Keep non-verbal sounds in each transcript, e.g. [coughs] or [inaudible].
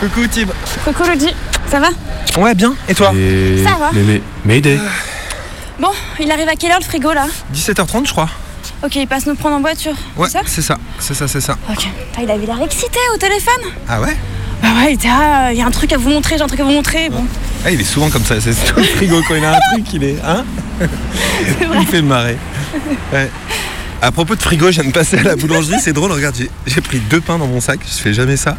Coucou Tib. Coucou Luigi, ça va? Ouais, bien. Et toi? Et... Ça va Mais, mais, Mayday. Bon, il arrive à quelle heure le frigo là? 17h30, je crois. Ok, il passe nous prendre en voiture. Ouais, C'est ça? c'est ça. C'est ça, c'est ça. Ok. Ah, il avait l'air excité au téléphone? Ah ouais? Bah ouais, il était ah, il y a un truc à vous montrer, j'ai un truc à vous montrer. Bon. Ah, il est souvent comme ça. C'est tout le frigo quand il a un truc, il est. Hein? [laughs] Il me fait marrer. Ouais. À propos de frigo, je viens de passer à la boulangerie. C'est drôle, regarde, j'ai- pris deux pains dans mon sac. Je fais jamais ça.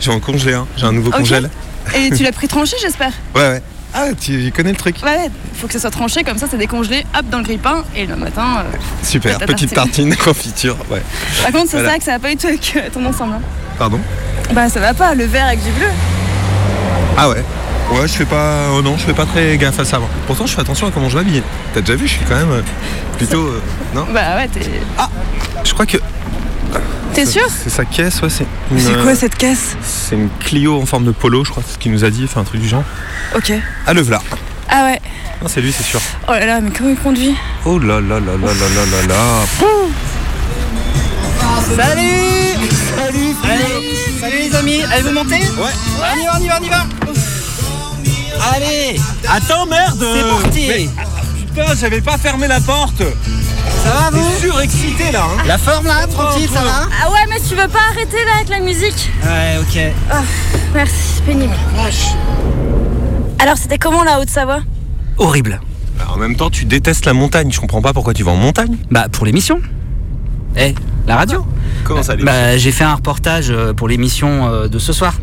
J'ai en congelé un. J'ai un nouveau Ok. congèle. Et tu l'as pris tranché, j'espère [laughs] Ouais, ouais. Ah, tu connais le truc Ouais, faut que ça soit tranché, comme ça c'est décongelé, hop dans le grille-pain, et le matin. euh, Super. Petite tartine, confiture. Ouais. Par contre, c'est Voilà. ça que ça va pas du tout avec euh, ton ensemble. hein. Pardon? Bah ça va pas, le vert avec du bleu. Ah ouais Ouais, je fais pas. Oh non, je fais pas très gaffe à ça. moi. Pourtant, je fais attention à comment je m'habille. T'as déjà vu, je suis quand même euh, plutôt. euh, non Bah ouais, t'es. Je crois que. T'es sûr C'est sa caisse, ouais. C'est une, C'est euh, quoi cette caisse C'est une Clio en forme de polo, je crois, c'est ce qu'il nous a dit, enfin un truc du genre. Ok. Ah, le v'là. Ah ouais. Non, c'est lui, c'est sûr. Oh là là, mais comment il conduit Oh là là là là là là là là. Salut Salut Salut Salut les amis Allez vous monter Ouais. On y va, on y va, on y va Allez Attends, merde C'est parti Mais- Putain, j'avais pas fermé la porte Ça va vous Surexcité là, hein La forme là, tranquille, ça va Ah ouais, mais tu veux pas arrêter là avec la musique Ouais, ok. Merci, c'est pénible. Alors c'était comment la Haute-Savoie? Horrible. Bah, En même temps, tu détestes la montagne, je comprends pas pourquoi tu vas en montagne. Bah pour l'émission. Eh, la radio Comment ça, les Bah j'ai fait un reportage euh, pour l'émission euh, de ce soir.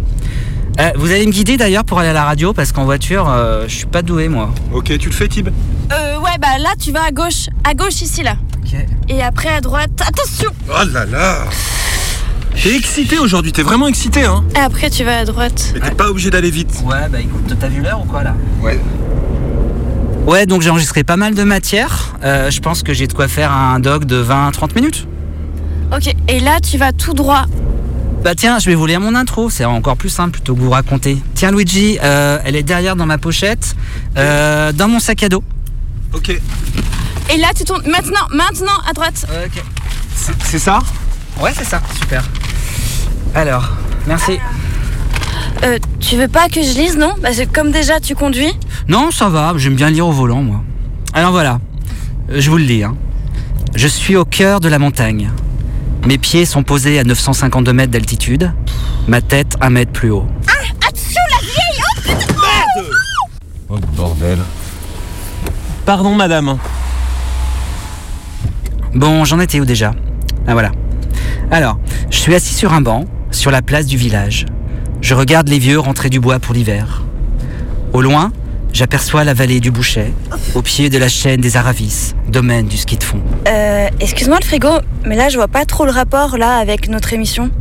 Euh, vous allez me guider d'ailleurs pour aller à la radio parce qu'en voiture, euh, je suis pas doué moi. Ok, tu le fais, Tib Euh ouais, bah là tu vas à gauche. À gauche ici là. Ok. Et après à droite. Attention Oh là là T'es excité aujourd'hui, t'es vraiment excité, hein? Et après tu vas à droite. Mais t'es pas obligé d'aller vite. Ouais, bah écoute, t'as vu l'heure ou quoi là? Ouais. Ouais, donc j'ai enregistré pas mal de matière. Euh, je pense que j'ai de quoi faire un doc de 20-30 minutes. Ok, et là tu vas tout droit. Bah tiens, je vais vous lire mon intro, c'est encore plus simple plutôt que vous raconter. Tiens Luigi, euh, elle est derrière dans ma pochette, euh, dans mon sac à dos. Ok. Et là tu tournes. Maintenant, maintenant à droite. Ok. C'est ça? Ouais, c'est ça, super. Alors, merci. Euh, tu veux pas que je lise, non? Parce que comme déjà tu conduis. Non, ça va, j'aime bien lire au volant, moi. Alors voilà, je vous le lis. hein. Je suis au cœur de la montagne. Mes pieds sont posés à 952 mètres d'altitude, ma tête un mètre plus haut. Oh bordel. Pardon, madame. Bon, j'en étais où déjà? Ah voilà. Alors, je suis assis sur un banc, sur la place du village. Je regarde les vieux rentrer du bois pour l'hiver. Au loin, j'aperçois la vallée du Bouchet, au pied de la chaîne des Aravis, domaine du ski de fond. Euh, excuse-moi le frigo, mais là je vois pas trop le rapport là avec notre émission.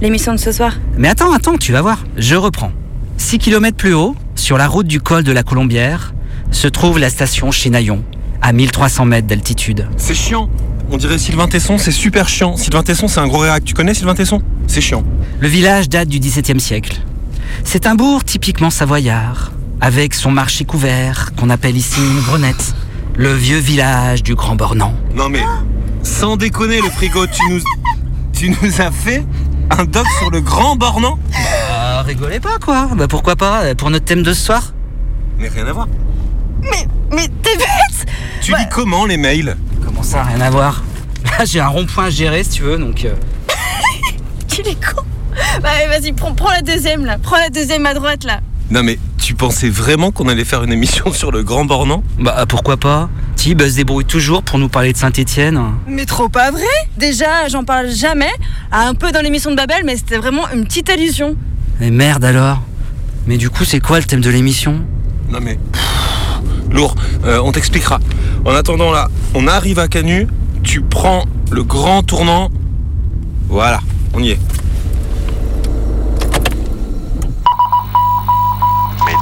L'émission de ce soir. Mais attends, attends, tu vas voir. Je reprends. 6 km plus haut, sur la route du col de la Colombière, se trouve la station Chinaillon, à 1300 mètres d'altitude. C'est chiant. On dirait Sylvain Tesson, c'est super chiant. Sylvain Tesson, c'est un gros réac. Tu connais Sylvain Tesson? C'est chiant. Le village date du XVIIe siècle. C'est un bourg typiquement savoyard, avec son marché couvert, qu'on appelle ici une grenette. Le vieux village du Grand Bornand. Non mais, sans déconner le frigo, tu nous, tu nous as fait un doc sur le grand bornand Ah, rigolez pas quoi Bah pourquoi pas, euh, pour notre thème de ce soir Mais rien à voir. Mais t'es bête Tu lis comment les mails? Comment ça, rien à voir? Là j'ai un rond-point à gérer si tu veux, donc... euh, [laughs] Tu es con Bah vas-y, prends, prends la deuxième là. Prends la deuxième à droite là. Non mais, tu pensais vraiment qu'on allait faire une émission [laughs] sur le grand bornand? Bah pourquoi pas? Tib se débrouille toujours pour nous parler de Saint-Étienne. Mais trop pas vrai? Déjà, j'en parle jamais. Ah, Un peu dans l'émission de Babel, mais c'était vraiment une petite allusion. Mais merde alors Mais du coup c'est quoi le thème de l'émission? Non mais, pff, lourd. Euh, on t'expliquera. En attendant là, on arrive à Canu, tu prends le grand tournant. Voilà, on y est.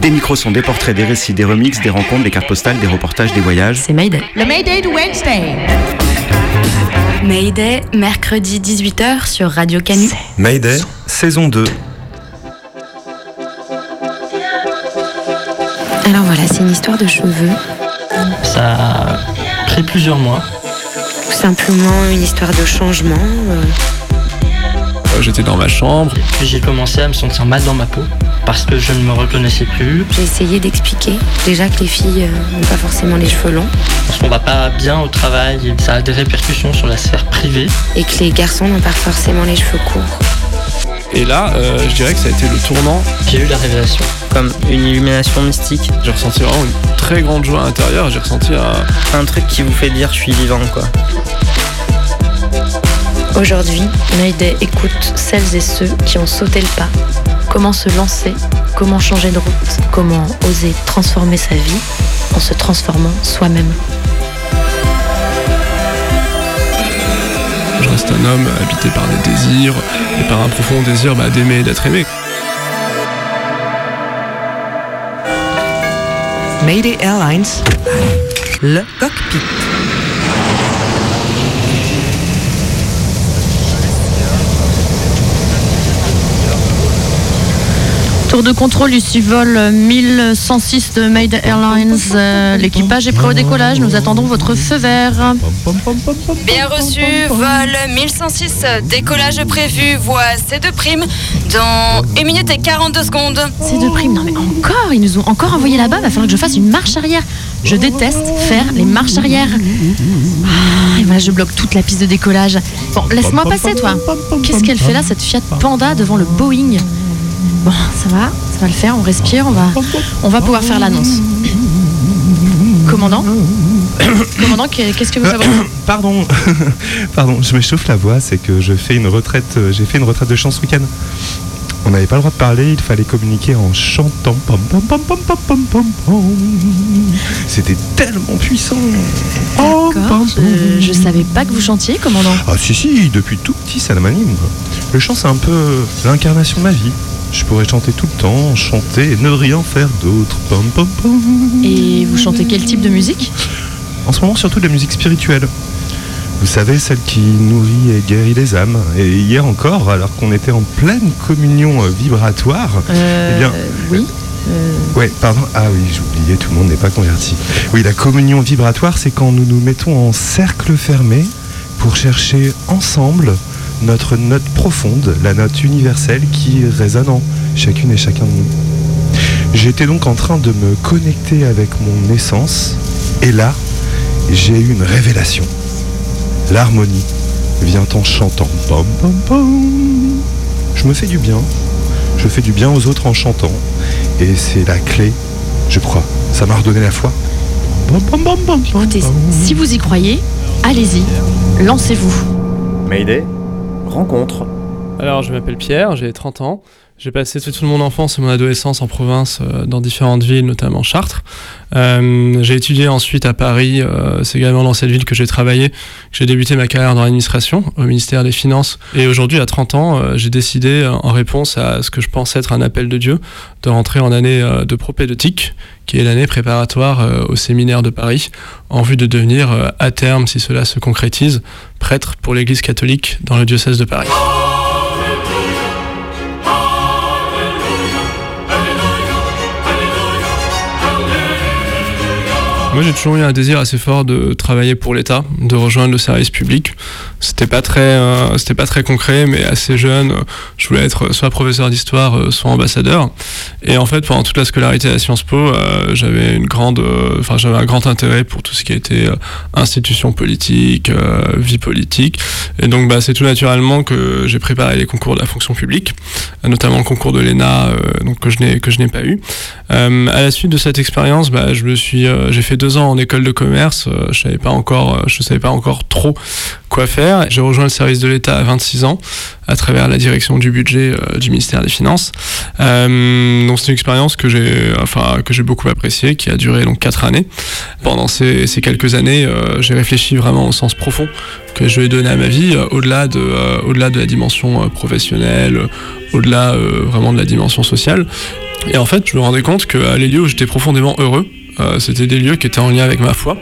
Des micros sont des portraits, des récits, des remixes, des rencontres, des cartes postales, des reportages, des voyages. C'est Mayday. Le Mayday de Wednesday. Mayday, mercredi 18h sur Radio Canu. Mayday, saison 2. Alors voilà, c'est une histoire de cheveux. Ça a pris plusieurs mois. Ou simplement une histoire de changement. euh, J'étais dans ma chambre. Et puis j'ai commencé à me sentir mal dans ma peau parce que je ne me reconnaissais plus. J'ai essayé d'expliquer déjà que les filles euh, n'ont pas forcément les cheveux longs Parce qu'on va pas bien au travail et ça a des répercussions sur la sphère privée. et que les garçons n'ont pas forcément les cheveux courts. Et là, euh, je dirais que ça a été le tournant. J'ai eu la révélation. Comme une illumination mystique. J'ai ressenti vraiment une très grande joie intérieure. J'ai ressenti un... Un truc qui vous fait dire je suis vivant quoi. Aujourd'hui, Mayday écoute celles et ceux qui ont sauté le pas. Comment se lancer, comment changer de route, comment oser transformer sa vie en se transformant soi-même? Je reste un homme habité par des désirs et par un profond désir bah, d'aimer et d'être aimé. Mayday Airlines, le cockpit. Tour de contrôle du vol 1106 de Mayday Airlines. Euh, L'équipage est prêt au décollage. Nous attendons votre feu vert. Bien reçu, vol 1106, décollage prévu, voie C2 prime dans 1 minute et 42 secondes. C'est de prime. Non mais encore, ils nous ont encore envoyé là-bas. Va falloir que je fasse une marche arrière. Je déteste faire les marches arrière. Ah, et voilà, je bloque toute la piste de décollage. Bon, laisse-moi passer, toi. Qu'est-ce qu'elle fait là, cette Fiat Panda devant le Boeing? Bon, ça va, ça va le faire. On respire, on va, on va pouvoir faire l'annonce. Commandant [coughs] Commandant, qu'est-ce que vous avez [coughs] Pardon, [laughs] pardon, je m'échauffe la voix, c'est que je fais une retraite, euh, j'ai fait une retraite de chant ce week-end. On n'avait pas le droit de parler, il fallait communiquer en chantant. Pom, pom, pom, pom, pom, pom, pom, pom. C'était tellement puissant. Je, je savais pas que vous chantiez, commandant. Ah si si, depuis tout petit ça m'anime. Le chant c'est un peu l'incarnation de ma vie. Je pourrais chanter tout le temps, chanter et ne rien faire d'autre. Pom, pom, pom. Et vous chantez quel type de musique? En ce moment surtout de la musique spirituelle. Vous savez, celle qui nourrit et guérit les âmes. Et hier encore, alors qu'on était en pleine communion euh, vibratoire, Euh, eh bien, Oui. euh, Ouais, pardon. Ah oui, j'oubliais, tout le monde n'est pas converti. Oui, la communion vibratoire, c'est quand nous nous mettons en cercle fermé pour chercher ensemble notre note profonde, la note universelle qui résonne en chacune et chacun de nous. J'étais donc en train de me connecter avec mon essence, et là, j'ai eu une révélation. L'harmonie vient en chantant. Pom, pom, pom. Je me fais du bien. Je fais du bien aux autres en chantant. Et c'est la clé, je crois. Ça m'a redonné la foi. Pom, pom, pom, pom, pom, Écoutez, si vous y croyez, allez-y, lancez-vous. Mayday, rencontre. Alors, je m'appelle Pierre, j'ai 30 ans. J'ai passé toute mon enfance et mon adolescence en province, euh, dans différentes villes, notamment Chartres. Euh, j'ai étudié ensuite à Paris. euh, c'est également dans cette ville que j'ai travaillé, que j'ai débuté ma carrière dans l'administration, au ministère des Finances. Et aujourd'hui, à 30 ans, euh, j'ai décidé, euh, en réponse à ce que je pense être un appel de Dieu, de rentrer en année euh, de propédeutique, qui est l'année préparatoire au séminaire de Paris, en vue de devenir, à terme, si cela se concrétise, prêtre pour l'Église catholique dans le diocèse de Paris. Moi, j'ai toujours eu un désir assez fort de travailler pour l'État, de rejoindre le service public. C'était pas très, euh, c'était pas très concret, mais assez jeune, je voulais être soit professeur d'histoire, euh, soit ambassadeur. Et en fait, pendant toute la scolarité à Sciences Po, euh, j'avais une grande, enfin, j'avais un grand intérêt pour tout ce qui était institutions politiques, vie politique. Et donc, bah, c'est tout naturellement que j'ai préparé les concours de la fonction publique, notamment le concours de l'ENA, donc que je n'ai que je n'ai pas eu. À la suite de cette expérience, bah, je me suis, j'ai fait deux ans en école de commerce. euh, je savais pas encore, euh, je savais pas encore trop quoi faire. J'ai rejoint le service de l'État à 26 ans à travers la direction du budget euh, du ministère des Finances. Donc c'est une expérience que j'ai, enfin que j'ai beaucoup appréciée, qui a duré donc quatre années. Pendant ces, quelques années, j'ai réfléchi vraiment au sens profond que je vais donner à ma vie, au-delà de, au-delà de la dimension professionnelle, au-delà vraiment de la dimension sociale. Et en fait, je me rendais compte que les lieux où j'étais profondément heureux, euh, c'était des lieux qui étaient en lien avec ma foi,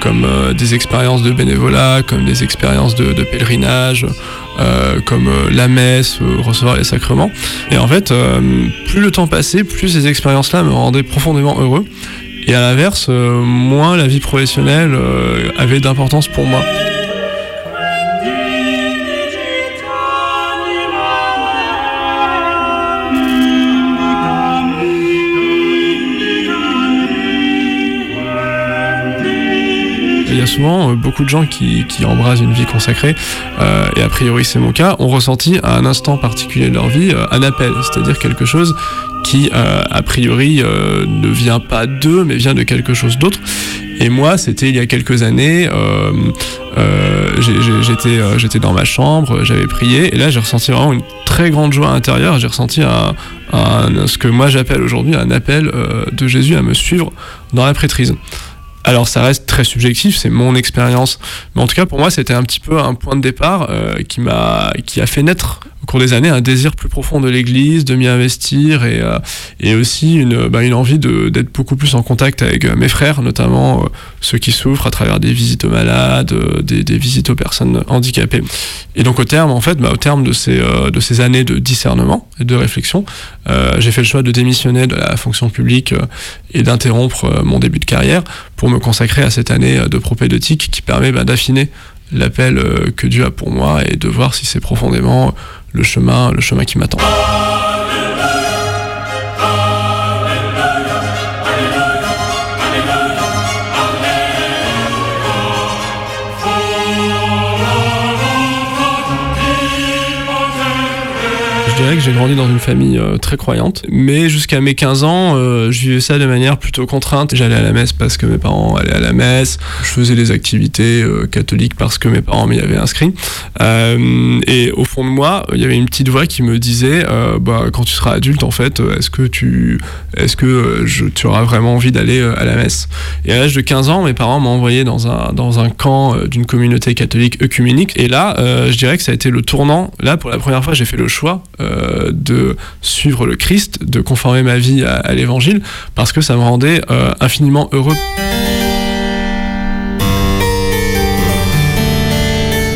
comme euh, des expériences de bénévolat, comme des expériences de, pèlerinage, euh, comme la messe, recevoir les sacrements. Et en fait, plus le temps passait, plus ces expériences-là me rendaient profondément heureux. Et à l'inverse, moins la vie professionnelle avait d'importance pour moi. Il y a souvent euh, beaucoup de gens qui, embrasent une vie consacrée, euh, et a priori c'est mon cas, ont ressenti à un instant particulier de leur vie euh, un appel, c'est-à-dire quelque chose qui a priori ne vient pas d'eux, mais vient de quelque chose d'autre. Et moi, c'était il y a quelques années, j'étais dans ma chambre, j'avais prié, et là j'ai ressenti vraiment une très grande joie intérieure, j'ai ressenti ce que moi j'appelle aujourd'hui un appel de Jésus à me suivre dans la prêtrise. Alors ça reste très subjectif, c'est mon expérience, mais en tout cas pour moi c'était un petit peu un point de départ euh, qui m'a qui a fait naître cours des années un désir plus profond de l'Église, de m'y investir et euh, et aussi une bah, une envie d'être beaucoup plus en contact avec euh, mes frères, notamment euh, ceux qui souffrent à travers des visites aux malades, des, des visites aux personnes handicapées. Et donc au terme en fait, bah, au terme de ces de ces années de discernement et de réflexion, j'ai fait le choix de démissionner de la fonction publique et d'interrompre mon début de carrière pour me consacrer à cette année de propédeutique qui permet bah, d'affiner l'appel que Dieu a pour moi et de voir si c'est profondément le chemin, le chemin qui m'attend. J'ai grandi dans une famille euh, très croyante, mais jusqu'à mes 15 ans, euh, je vivais ça de manière plutôt contrainte. J'allais à la messe parce que mes parents allaient à la messe, je faisais des activités euh, catholiques parce que mes parents m'y avaient inscrit. Et au fond de moi, il y avait une petite voix qui me disait, bah, quand tu seras adulte, en fait, est-ce que tu, est-ce que tu auras vraiment envie d'aller à la messe? Et à l'âge de 15 ans, mes parents m'ont envoyé dans un dans un camp d'une communauté catholique œcuménique. Et là, je dirais que ça a été le tournant. Là, pour la première fois, j'ai fait le choix de suivre le Christ, de conformer ma vie à, l'Évangile, parce que ça me rendait euh, infiniment heureux.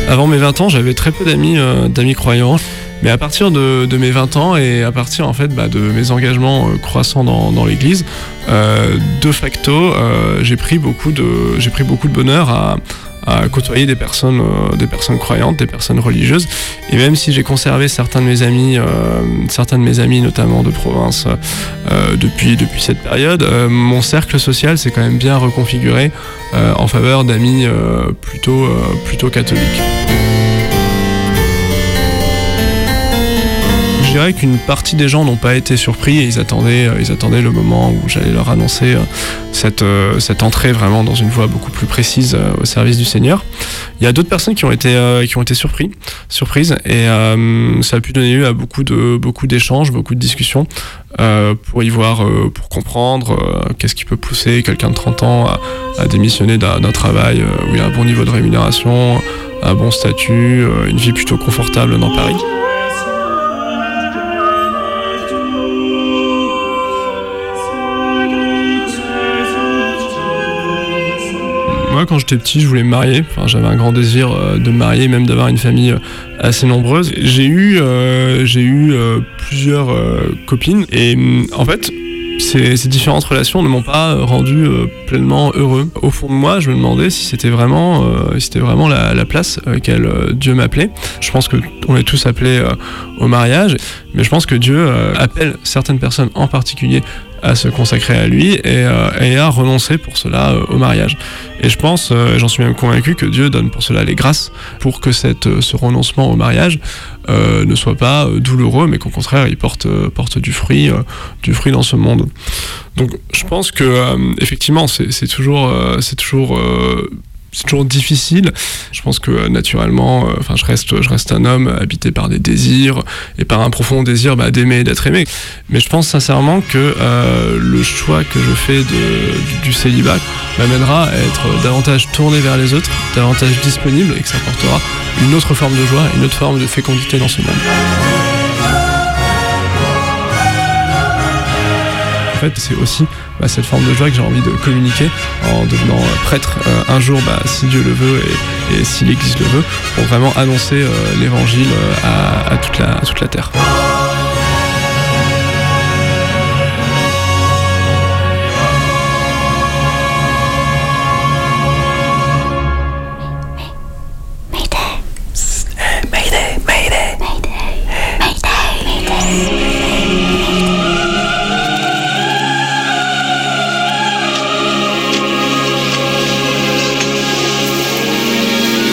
Avant mes 20 ans, j'avais très peu d'amis euh, d'amis croyants. Mais à partir de, mes 20 ans et à partir en fait bah, de mes engagements euh, croissants dans, l'Église, euh, de facto, euh, j'ai pris beaucoup de j'ai pris beaucoup de bonheur à, à côtoyer des personnes euh, des personnes croyantes, des personnes religieuses. Et même si j'ai conservé certains de mes amis, euh, certains de mes amis notamment de province euh, depuis depuis cette période, mon cercle social s'est quand même bien reconfiguré en faveur d'amis plutôt plutôt catholiques. Dirais qu'une partie des gens n'ont pas été surpris et ils attendaient, euh, ils attendaient le moment où j'allais leur annoncer euh, cette, euh, cette entrée vraiment dans une voie beaucoup plus précise au service du Seigneur. Il y a d'autres personnes qui ont été, qui ont été surpris, surprises et ça a pu donner lieu à beaucoup de beaucoup d'échanges, beaucoup de discussions pour y voir, pour comprendre qu'est-ce qui peut pousser quelqu'un de 30 ans à, démissionner d'un travail où il y a un bon niveau de rémunération, un bon statut, une vie plutôt confortable dans Paris. Quand j'étais petit, je voulais me marier. J'avais un grand désir euh, de me marier, même d'avoir une famille euh, assez nombreuse. J'ai eu, euh, j'ai eu plusieurs copines et hum, en fait, ces, différentes relations ne m'ont pas rendu pleinement heureux. Au fond de moi, je me demandais si c'était vraiment, si c'était vraiment la, la place à laquelle euh, Dieu m'appelait. Je pense que on est tous appelés au mariage, mais je pense que Dieu appelle certaines personnes en particulier à se consacrer à lui et, euh, à renoncer pour cela euh, au mariage. Et je pense, euh, j'en suis même convaincu, que Dieu donne pour cela les grâces pour que cette, ce renoncement au mariage ne soit pas douloureux, mais qu'au contraire, il porte, porte du fruit, du fruit dans ce monde. Donc, je pense que effectivement, c'est toujours, c'est toujours c'est toujours difficile. Je pense que euh, naturellement, euh, enfin, je reste, je reste un homme habité par des désirs et par un profond désir bah, d'aimer et d'être aimé. Mais je pense sincèrement que euh, le choix que je fais de, du, du célibat m'amènera à être davantage tourné vers les autres, davantage disponible et que ça apportera une autre forme de joie, une autre forme de fécondité dans ce monde. En fait, c'est aussi bah, cette forme de joie que j'ai envie de communiquer en devenant euh, prêtre euh, un jour, bah, si Dieu le veut et, si l'Église le veut, pour vraiment annoncer euh, l'évangile à, toute la, toute la terre.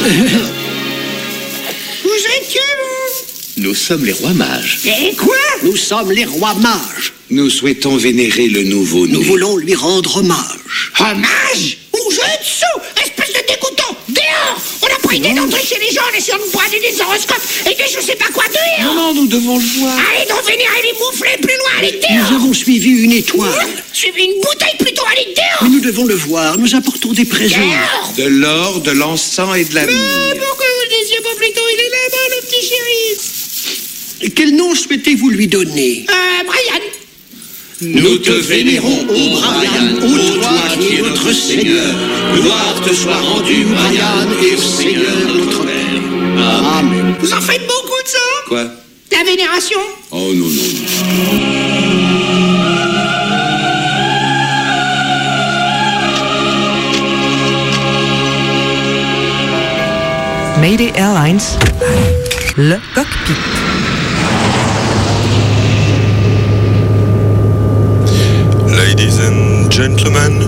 Vous êtes qui, vous Nous sommes les rois mages. Et quoi? Nous sommes les rois mages. Nous souhaitons vénérer le nouveau Nous Nous voulons lui rendre hommage. Hommage? On idée d'entrer chez les gens en essayant de nous brader des horoscopes et des je sais pas quoi dehors Non, non, nous devons le voir. Allez donc vénérer les mouflets plus loin, allez Nous dehors avons suivi une étoile. Suivez une bouteille plutôt, allez dehors Mais nous devons le voir. Nous apportons des présents. Dehors De l'or, de l'encens et de l'amour. Pourquoi vous le disiez pas plutôt Il est là-bas, le petit chéri Quel nom souhaitez-vous lui donner? Euh, Brian Nous te vénérons, ô Brian, ô toi qui es notre Seigneur. Gloire te soit rendue, Brian, et au Seigneur notre Père. Amen. Vous en faites beaucoup de ça Quoi? La vénération Oh non, non, non. Mayday Airlines, le cockpit. Ladies and gentlemen,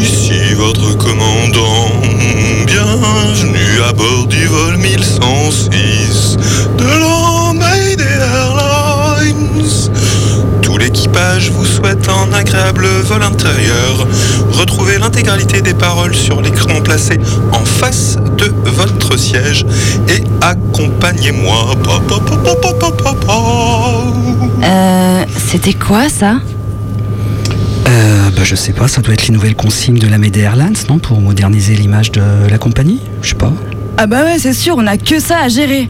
ici votre commandant. Bienvenue à bord du vol 1106 de la Airlines. Tout l'équipage vous souhaite un agréable vol intérieur. Retrouvez l'intégralité des paroles sur l'écran placé en face de votre siège et accompagnez-moi. Pa, pa, pa, pa, pa, pa, pa, pa. Euh, c'était quoi ça? Euh, bah, je sais pas, ça doit être les nouvelles consignes de la Mayday Airlines, non Pour moderniser l'image de la compagnie? Je sais pas. Ah bah ouais, c'est sûr, on a que ça à gérer.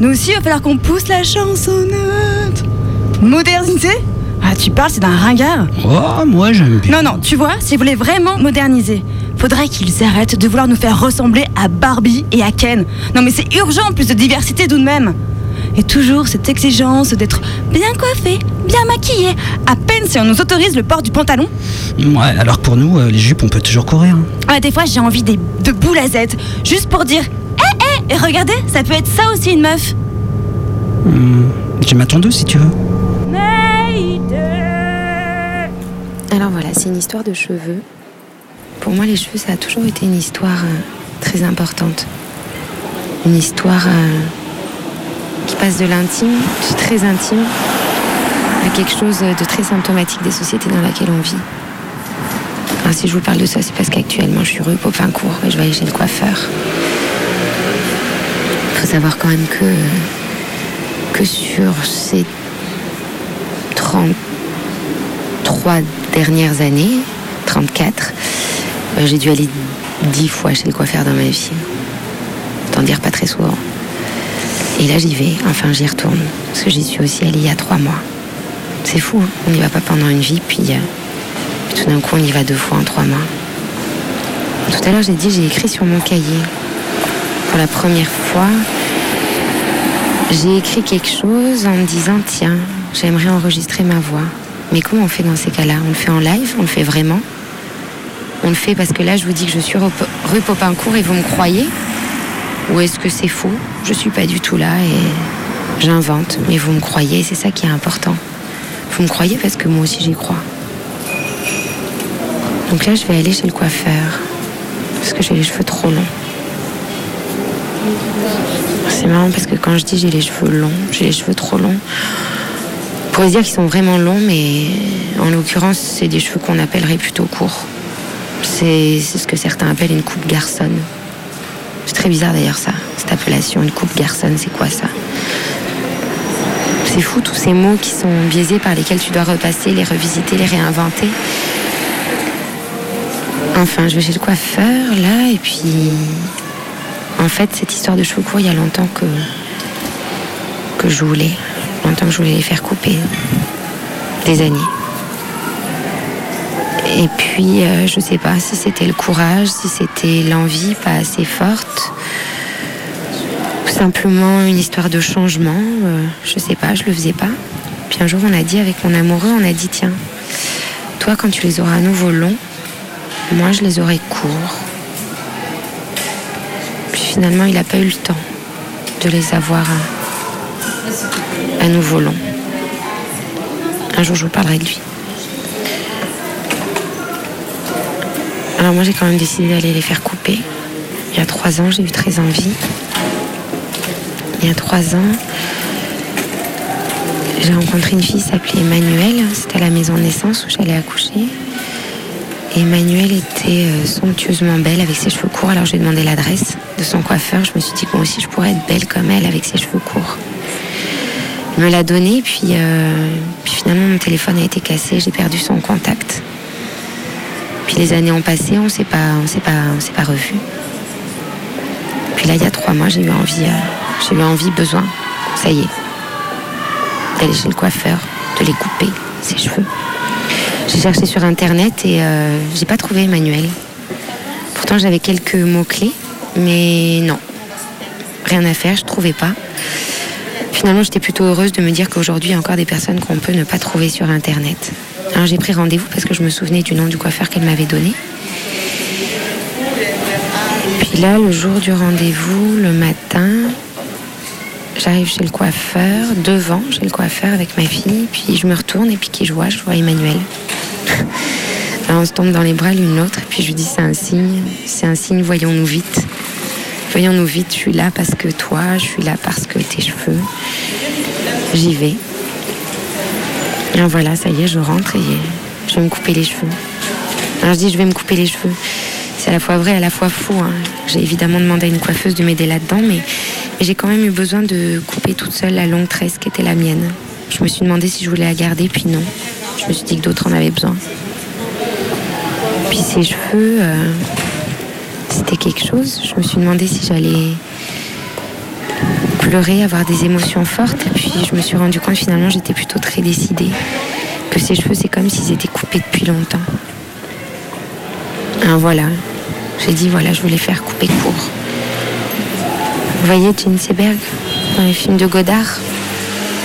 Nous aussi, il va falloir qu'on pousse la chansonnette. Moderniser? Ah, tu parles, c'est d'un ringard Oh, moi j'aime bien. Non, non, tu vois, s'ils voulaient vraiment moderniser, faudrait qu'ils arrêtent de vouloir nous faire ressembler à Barbie et à Ken. Non mais c'est urgent, plus de diversité tout de même. Et toujours cette exigence d'être bien coiffé, bien maquillé, à peine si on nous autorise le port du pantalon. Ouais, alors que pour nous, euh, les jupes, on peut toujours courir. hein. Ah, des fois, j'ai envie des, de boules à Z, juste pour dire Eh, eh, et regardez, ça peut être ça aussi une meuf. Hmm, J'ai ma tondeuse si tu veux. Alors voilà, c'est une histoire de cheveux. Pour moi, les cheveux, ça a toujours été une histoire euh, très importante. Une histoire euh, qui passe de l'intime, du très intime, à quelque chose de très symptomatique des sociétés dans lesquelles on vit. Alors, si je vous parle de ça, c'est parce qu'actuellement, je suis rue Popincourt et je vais aller chez le coiffeur. Il faut savoir quand même que, que sur ces 33 dernières années, 34, euh, j'ai dû aller 10 fois chez le coiffeur dans ma vie. Autant dire pas très souvent. Et là, j'y vais, enfin, j'y retourne. Parce que j'y suis aussi allée il y a 3 mois. C'est fou, hein. on n'y va pas pendant une vie, puis, euh, puis tout d'un coup, on y va deux fois en 3 mois. Tout à l'heure, j'ai dit, j'ai écrit sur mon cahier. Pour la première fois, j'ai écrit quelque chose en me disant, tiens, j'aimerais enregistrer ma voix. Mais comment on fait dans ces cas-là? On le fait en live? On le fait vraiment? On le fait parce que là, je vous dis que je suis rue Popincourt et vous me croyez? Ou est-ce que c'est faux? Je suis pas du tout là et j'invente, mais vous me croyez, c'est ça qui est important. Vous me croyez parce que moi aussi j'y crois. Donc là, je vais aller chez le coiffeur parce que j'ai les cheveux trop longs. C'est marrant parce que quand je dis j'ai les cheveux longs, j'ai les cheveux trop longs, on pourrait dire qu'ils sont vraiment longs, mais en l'occurrence, c'est des cheveux qu'on appellerait plutôt courts. C'est ce que certains appellent une coupe garçonne. C'est très bizarre d'ailleurs ça, cette appellation, une coupe garçonne, c'est quoi ça? C'est fou tous ces mots qui sont biaisés par lesquels tu dois repasser, les revisiter, les réinventer. Enfin, je vais chez le coiffeur là, et puis en fait, cette histoire de cheveux courts, il y a longtemps que, que je voulais. Longtemps que je voulais les faire couper. Des années. Et puis, euh, je sais pas si c'était le courage, si c'était l'envie pas assez forte, ou simplement une histoire de changement. euh, je sais pas, je le faisais pas. Puis un jour, on a dit avec mon amoureux, on a dit tiens, toi, quand tu les auras à nouveau longs, moi, je les aurai courts. Puis finalement, il a pas eu le temps de les avoir à, à nouveau longs. Un jour, je vous parlerai de lui. Alors moi j'ai quand même décidé d'aller les faire couper. Il y a trois ans, j'ai eu très envie. Il y a trois ans, j'ai rencontré une fille s'appelait Emmanuelle. C'était à la maison de naissance où j'allais accoucher. Et Emmanuelle était euh, somptueusement belle avec ses cheveux courts. Alors j'ai demandé l'adresse de son coiffeur. Je me suis dit que moi aussi je pourrais être belle comme elle avec ses cheveux courts. Il me l'a donné, puis, euh, puis finalement mon téléphone a été cassé. J'ai perdu son contact. Puis les années ont passé, on s'est pas, on s'est pas, on s'est pas revus. Puis là, il y a trois mois, j'ai eu envie, euh, j'ai eu envie, besoin, ça y est, d'aller chez le coiffeur, de les couper, ses cheveux. J'ai cherché sur internet et euh, j'ai pas trouvé Emmanuel. Pourtant, j'avais quelques mots clés, mais non, rien à faire, je trouvais pas. Finalement, j'étais plutôt heureuse de me dire qu'aujourd'hui, il y a encore des personnes qu'on peut ne pas trouver sur internet. Alors j'ai pris rendez-vous parce que je me souvenais du nom du coiffeur qu'elle m'avait donné. Puis là, le jour du rendez-vous, le matin, j'arrive chez le coiffeur, devant chez le coiffeur avec ma fille, puis je me retourne et puis qui je vois Je vois Emmanuel. Alors [laughs] on se tombe dans les bras l'une l'autre et puis je lui dis c'est un signe, c'est un signe, voyons-nous vite. Voyons-nous vite, je suis là parce que toi, je suis là parce que tes cheveux. J'y vais. Voilà, ça y est, je rentre et je vais me couper les cheveux. Alors je dis, je vais me couper les cheveux. C'est à la fois vrai à la fois faux. hein. J'ai évidemment demandé à une coiffeuse de m'aider là-dedans, mais, j'ai quand même eu besoin de couper toute seule la longue tresse qui était la mienne. Je me suis demandé si je voulais la garder, puis non. Je me suis dit que d'autres en avaient besoin. Puis ces cheveux, euh, c'était quelque chose. Je me suis demandé si j'allais pleurer, avoir des émotions fortes. Et puis je me suis rendu compte finalement j'étais plutôt très décidée. Que ces cheveux c'est comme s'ils étaient coupés depuis longtemps. Ah, voilà. J'ai dit voilà, je voulais faire couper court. Vous voyez Jean Seberg dans les films de Godard?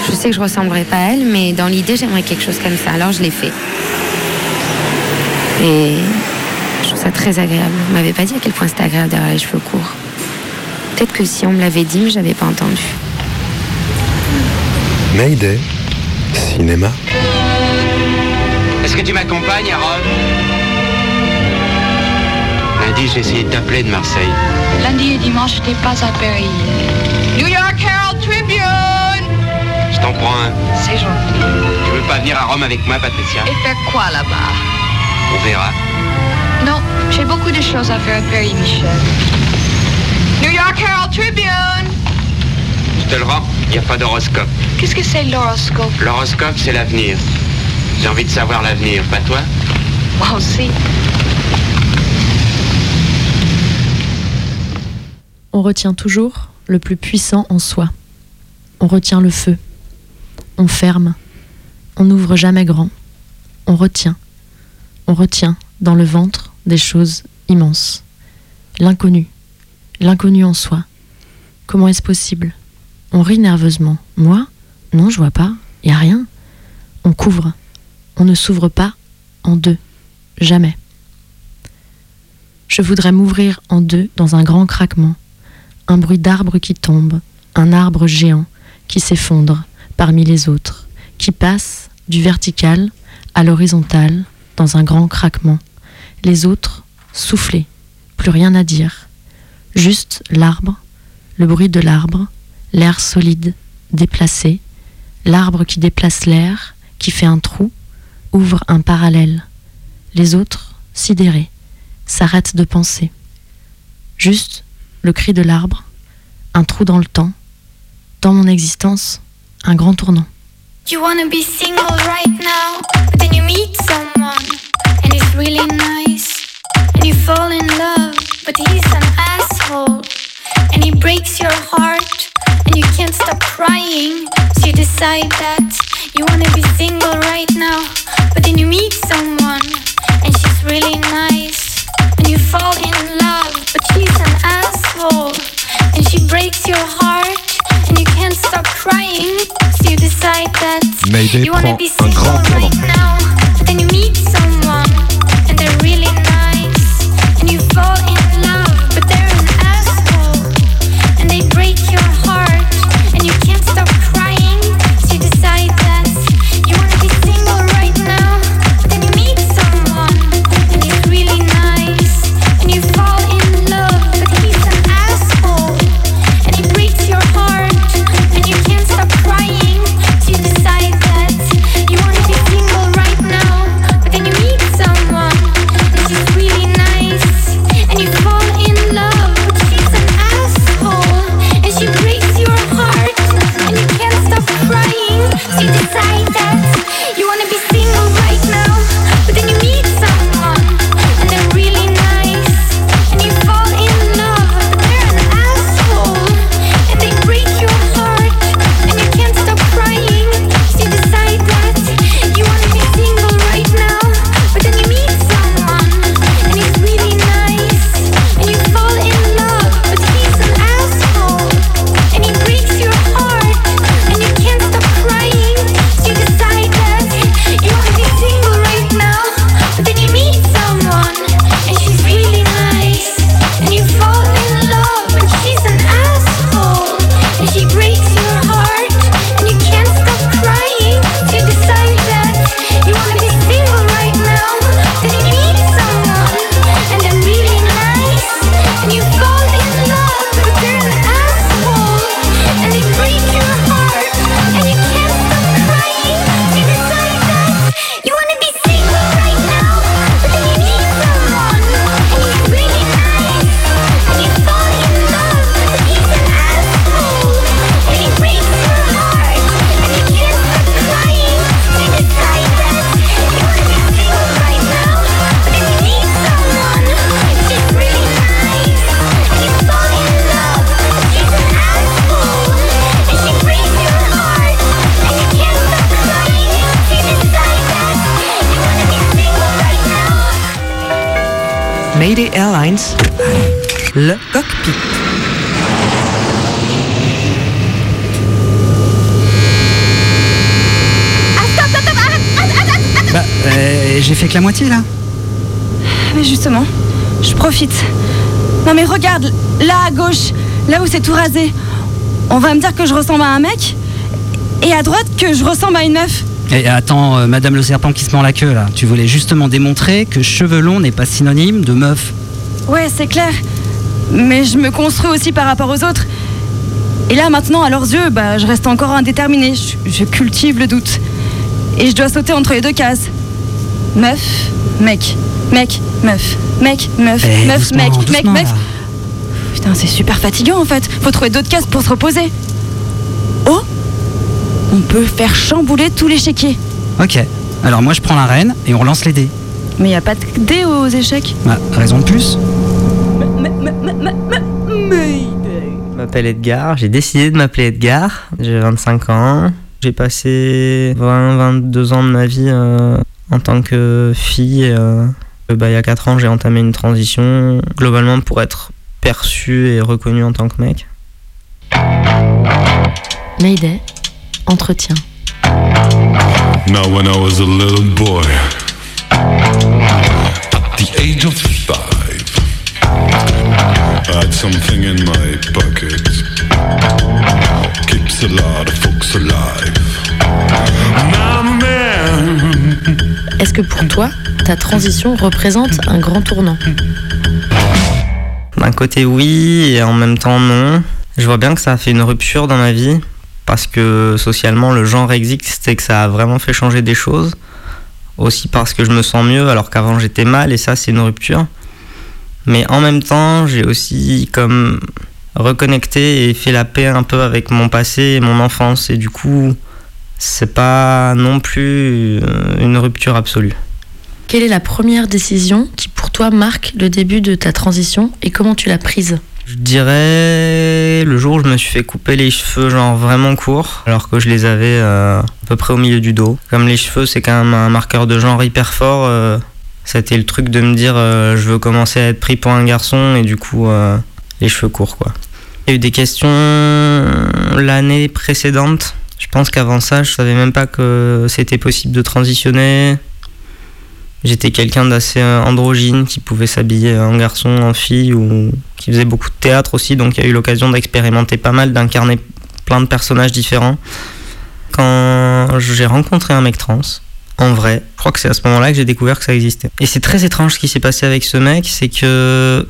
Je sais que je ressemblerai pas à elle, mais dans l'idée j'aimerais quelque chose comme ça. Alors je l'ai fait. Et je trouve ça très agréable. On m'avait pas dit à quel point c'était agréable d'avoir les cheveux courts. Peut-être que si on me l'avait dit, mais j'avais pas entendu. Mayday, cinéma. Est-ce que tu m'accompagnes à Rome Lundi, j'ai essayé de t'appeler de Marseille. Lundi et dimanche, j'étais pas à Paris. New York Herald Tribune Je t'en prends un. C'est gentil. Tu veux pas venir à Rome avec moi, Patricia? Et faire quoi là-bas? On verra. Non, j'ai beaucoup de choses à faire à Paris, Michel. York Herald Tribune Je te le rends, il n'y a pas d'horoscope. Qu'est-ce que c'est l'horoscope? L'horoscope, c'est l'avenir. J'ai envie de savoir l'avenir, pas toi? Moi aussi. On retient toujours le plus puissant en soi. On retient le feu. On ferme. On n'ouvre jamais grand. On retient. On retient dans le ventre des choses immenses. L'inconnu. L'inconnu en soi. Comment est-ce possible? On rit nerveusement. Moi? Non, je vois pas. Y a rien. On couvre. On ne s'ouvre pas en deux. Jamais. Je voudrais m'ouvrir en deux dans un grand craquement un bruit d'arbre qui tombe, un arbre géant qui s'effondre parmi les autres, qui passe du vertical à l'horizontal dans un grand craquement. Les autres soufflés, plus rien à dire. Juste l'arbre, le bruit de l'arbre, l'air solide, déplacé, l'arbre qui déplace l'air, qui fait un trou, ouvre un parallèle. Les autres, sidérés, s'arrêtent de penser. Juste le cri de l'arbre, un trou dans le temps, dans mon existence, un grand tournant. Be single right now, but then you meet someone and it's really nice. And you fall in love, but he's an. And he breaks your heart, and you can't stop crying. So you decide that you wanna be single right now, but then you meet someone and she's really nice and you fall in love, but she's an asshole. And she breaks your heart, and you can't stop crying. So you decide that Mayday you wanna be single right now. But then you meet someone, and they're really nice. And you fall in Mayday Airlines, le cockpit. Bah, euh, j'ai fait que la moitié là. Mais justement, je profite. Non mais regarde, là à gauche, là où c'est tout rasé, on va me dire que je ressemble à un mec, et à droite que je ressemble à une meuf. Et attends, euh, Madame le serpent qui se mord la queue là. Tu voulais justement démontrer que cheveux longs n'est pas synonyme de meuf. Ouais, c'est clair. Mais je me construis aussi par rapport aux autres. Et là maintenant, à leurs yeux, bah, je reste encore indéterminée. Je, je cultive le doute. Et je dois sauter entre les deux cases. Meuf, mec, mec, meuf, mec, meuf, Eh, meuf, doucement, mec, mec, mec. là. Putain, c'est super fatigant en fait. Faut trouver d'autres cases pour se reposer. On peut faire chambouler tous les chéquiers. Ok. Alors moi je prends la reine et on lance les dés. Mais y a pas de dés aux échecs. Bah, raison de plus. Je m'appelle Edgar, j'ai décidé de m'appeler Edgar, j'ai 25 ans. J'ai passé 20-22 ans de ma vie euh, en tant que fille. euh, bah, il y a 4 ans, j'ai entamé une transition, globalement pour être perçu et reconnu en tant que mec. Mayday, entretien. Now, when I was a little boy, at the age of five, I had something in my pocket. Keeps a lot of folks alive. Now, man, Est-ce que pour toi, ta transition représente un grand tournant? D'un côté oui et en même temps non. Je vois bien que ça a fait une rupture dans ma vie parce que socialement le genre existe et que ça a vraiment fait changer des choses. Aussi parce que je me sens mieux alors qu'avant j'étais mal et ça c'est une rupture. Mais en même temps j'ai aussi comme reconnecté et fait la paix un peu avec mon passé et mon enfance et du coup c'est pas non plus euh, une rupture absolue. Quelle est la première décision qui pour toi marque le début de ta transition et comment tu l'as prise? Je dirais le jour où je me suis fait couper les cheveux genre vraiment courts alors que je les avais euh, à peu près au milieu du dos. Comme les cheveux c'est quand même un marqueur de genre hyper fort, euh, C'était le truc de me dire euh, je veux commencer à être pris pour un garçon et du coup euh, les cheveux courts quoi. Il y a eu des questions l'année précédente. Je pense qu'avant ça, je savais même pas que c'était possible de transitionner. J'étais quelqu'un d'assez euh, androgyne qui pouvait s'habiller en garçon, en fille ou qui faisait beaucoup de théâtre aussi, donc il y a eu l'occasion d'expérimenter pas mal, d'incarner plein de personnages différents. Quand j'ai rencontré un mec trans, en vrai, je crois que c'est à ce moment-là que j'ai découvert que ça existait. Et c'est très étrange ce qui s'est passé avec ce mec, c'est que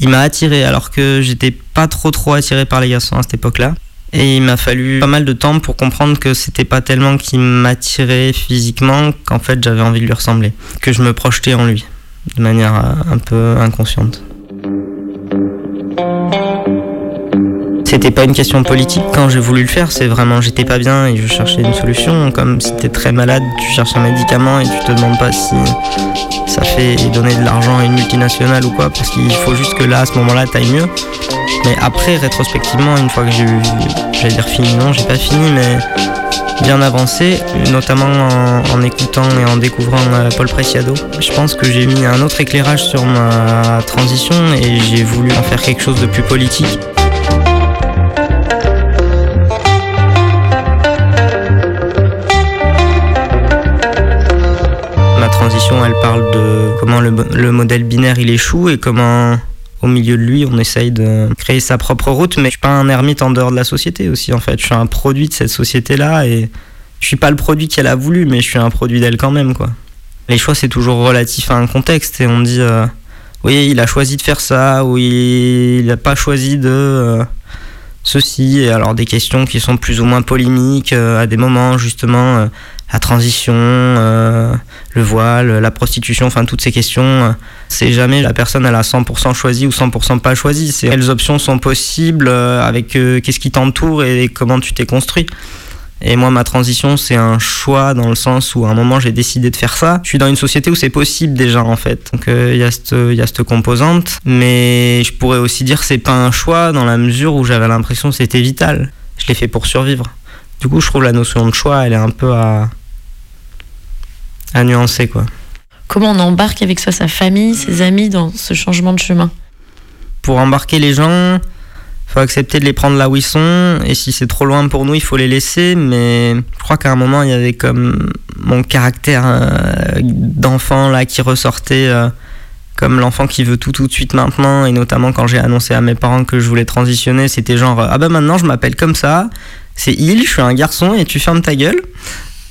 il m'a attiré alors que j'étais pas trop trop attiré par les garçons à cette époque-là. Et il m'a fallu pas mal de temps pour comprendre que c'était pas tellement qu'il m'attirait physiquement qu'en fait j'avais envie de lui ressembler, que je me projetais en lui de manière euh, un peu inconsciente. C'était pas une question politique quand j'ai voulu le faire, c'est vraiment j'étais pas bien et je cherchais une solution. Comme si t'es très malade, tu cherches un médicament et tu te demandes pas si ça fait donner de l'argent à une multinationale ou quoi, parce qu'il faut juste que là, à ce moment-là, t'ailles mieux. Mais après, rétrospectivement, une fois que j'ai eu, j'allais dire fini, non, j'ai pas fini, mais bien avancé, notamment en, écoutant et en découvrant euh, Paul Preciado. Je pense que j'ai mis un autre éclairage sur ma transition et j'ai voulu en faire quelque chose de plus politique. Elle parle de comment le, le modèle binaire il échoue et comment au milieu de lui, on essaye de créer sa propre route, mais je suis pas un ermite en dehors de la société aussi, en fait. Je suis un produit de cette société-là et je suis pas le produit qu'elle a voulu, mais je suis un produit d'elle quand même, quoi. Les choix, c'est toujours relatif à un contexte et on dit, euh, oui, il a choisi de faire ça, ou il n'a pas choisi de euh, ceci, et alors des questions qui sont plus ou moins polémiques euh, à des moments, justement, la transition, euh, le voile, la prostitution, enfin toutes ces questions, euh, c'est jamais la personne elle a 100% choisi ou 100% pas choisi, c'est quelles options sont possibles euh, avec qu'est-ce qui t'entoure et comment tu t'es construit. Et moi, ma transition, c'est un choix dans le sens où à un moment j'ai décidé de faire ça. Je suis dans une société où c'est possible déjà en fait. Donc il y a cette y a cette composante, mais je pourrais aussi dire c'est pas un choix dans la mesure où j'avais l'impression que c'était vital. Je l'ai fait pour survivre. Du coup, je trouve la notion de choix, elle est un peu à à nuancer quoi. Comment on embarque avec soi sa famille, ses amis dans ce changement de chemin? Pour embarquer les gens, faut accepter de les prendre là où ils sont et si c'est trop loin pour nous, il faut les laisser. Mais je crois qu'à un moment, il y avait comme mon caractère euh, d'enfant là qui ressortait. euh, comme l'enfant qui veut tout tout de suite maintenant, et notamment quand j'ai annoncé à mes parents que je voulais transitionner, c'était genre ah bah maintenant je m'appelle comme ça, c'est il, je suis un garçon et tu fermes ta gueule.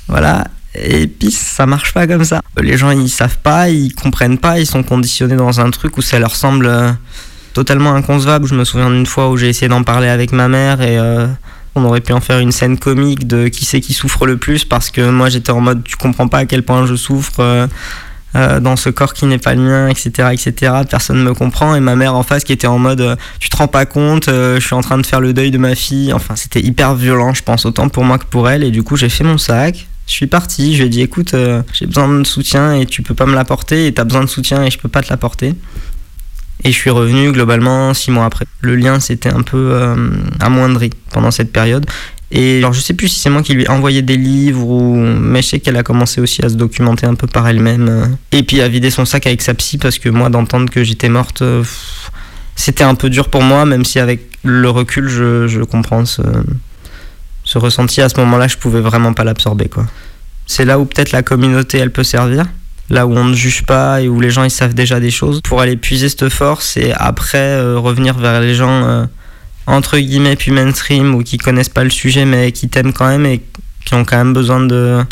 Voilà. Et puis ça marche pas comme ça. Les gens ils savent pas, ils comprennent pas, ils sont conditionnés dans un truc où ça leur semble euh, totalement inconcevable. Je me souviens d'une fois où j'ai essayé d'en parler avec ma mère et euh, on aurait pu en faire une scène comique de qui c'est qui souffre le plus parce que moi j'étais en mode tu comprends pas à quel point je souffre. euh, euh, dans ce corps qui n'est pas le mien, etc., etc. Personne ne me comprend et ma mère en face qui était en mode euh, tu te rends pas compte, euh, je suis en train de faire le deuil de ma fille. Enfin, c'était hyper violent, je pense, autant pour moi que pour elle. Et du coup, j'ai fait mon sac. Je suis parti, je lui ai dit écoute, j'ai besoin de soutien et tu peux pas me l'apporter et t'as besoin de soutien et je peux pas te l'apporter. Et je suis revenu globalement six mois après. Le lien s'était un peu amoindri pendant cette période. Et alors je sais plus si c'est moi qui lui ai envoyé des livres ou mais je sais qu'elle a commencé aussi à se documenter un peu par elle-même. Et puis à vider son sac avec sa psy parce que moi d'entendre que j'étais morte c'était un peu dur pour moi même si avec le recul je, je comprends ce, ce ressenti. À ce moment-là je pouvais vraiment pas l'absorber quoi. C'est là où peut-être la communauté elle peut servir. Là où on ne juge pas et où les gens ils savent déjà des choses. Pour aller puiser cette force et après euh, revenir vers les gens euh, entre guillemets puis mainstream ou qui connaissent pas le sujet mais qui t'aiment quand même et qui ont quand même besoin de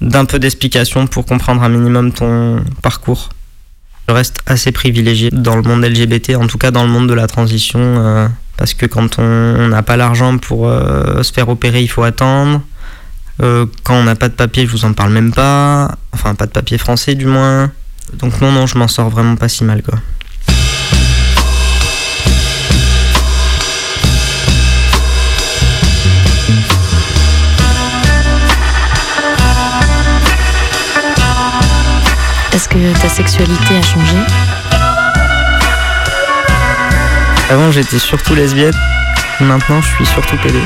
d'un peu d'explication pour comprendre un minimum ton parcours. Je reste assez privilégié dans le monde LGBT, en tout cas dans le monde de la transition, euh, parce que quand on n'a pas l'argent pour euh, se faire opérer, il faut attendre. Euh, quand on n'a pas de papier, je vous en parle même pas. Enfin, pas de papier français du moins. Donc non, non, je m'en sors vraiment pas si mal quoi. Est-ce que ta sexualité a changé Avant, j'étais surtout lesbienne. Maintenant, je suis surtout pédé.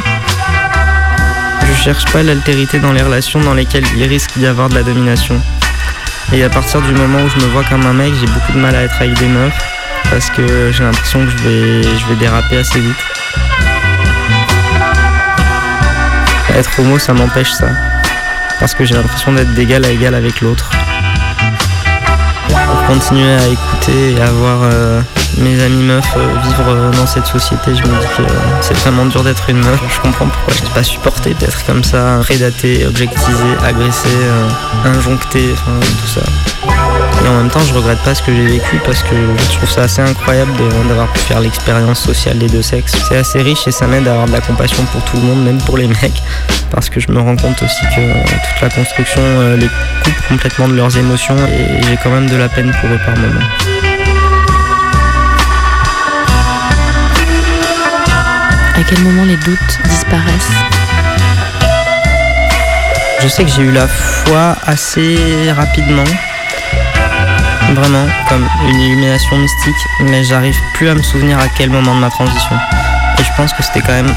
Je cherche pas l'altérité dans les relations dans lesquelles il risque d'y avoir de la domination. Et à partir du moment où je me vois comme un mec, j'ai beaucoup de mal à être avec des meufs parce que j'ai l'impression que je vais, je vais déraper assez vite. Être homo, ça m'empêche ça. Parce que j'ai l'impression d'être d'égal à égal avec l'autre. Continuer à écouter et à voir euh, mes amis meufs euh, vivre euh, dans cette société, je me dis que c'est vraiment dur d'être une meuf. Je comprends pourquoi je n'ai pas supporté d'être comme ça, prédaté, objectivé, agressé, injoncté, enfin tout ça. Et en même temps, je regrette pas ce que j'ai vécu parce que je trouve ça assez incroyable d'avoir pu faire l'expérience sociale des deux sexes. C'est assez riche et ça m'aide à avoir de la compassion pour tout le monde, même pour les [laughs] mecs, parce que je me rends compte aussi que toute la construction euh, les coupe complètement de leurs émotions et j'ai quand même de la peine pour eux par moment. À quel moment les doutes disparaissent? Je sais que j'ai eu la foi assez rapidement. Vraiment, comme une illumination mystique, mais j'arrive plus à me souvenir à quel moment de ma transition. Et je pense que c'était quand même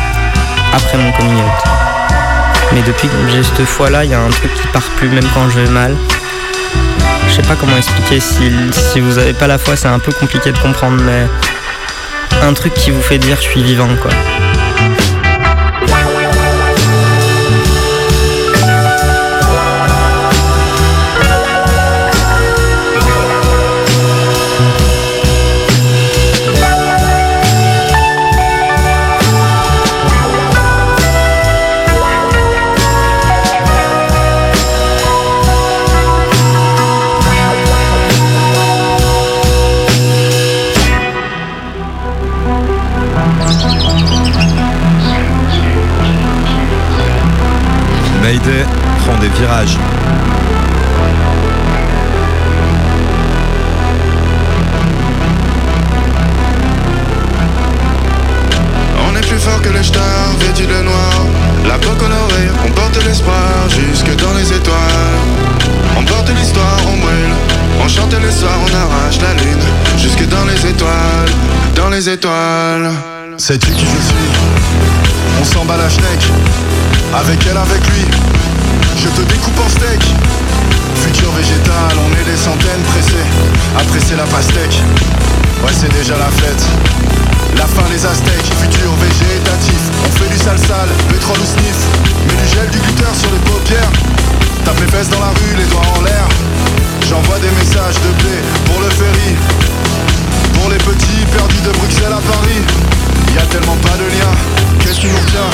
après mon coming out. Mais depuis que j'ai cette foi-là, il y a un truc qui part plus, même quand je vais mal. Je sais pas comment expliquer. Si, si vous avez pas la foi, c'est un peu compliqué de comprendre, mais un truc qui vous fait dire je suis vivant, quoi. Mayday prend des virages. On est plus fort que les stars, vêtus de noir. La peau colorée, on porte l'espoir jusque dans les étoiles. On porte l'histoire, on brûle. On chante les soirs, on arrache la lune. Jusque dans les étoiles, dans les étoiles. Sais-tu qui je suis On s'en bat la schneck. Avec elle, avec lui. Je te découpe en steak. Futur végétal, on est des centaines pressés. À presser la pastèque. Ouais, c'est déjà la fête. La fin les aztèques, futur végétatif. On fait du sale sale, pétrole ou sniff. Mets du gel, du glitter sur les paupières. Tape les fesses dans la rue, les doigts en l'air. J'envoie des messages de paix pour le ferry. Pour les petits perdus de Bruxelles à Paris. Y a tellement pas de lien, qu'est-ce qui nous retient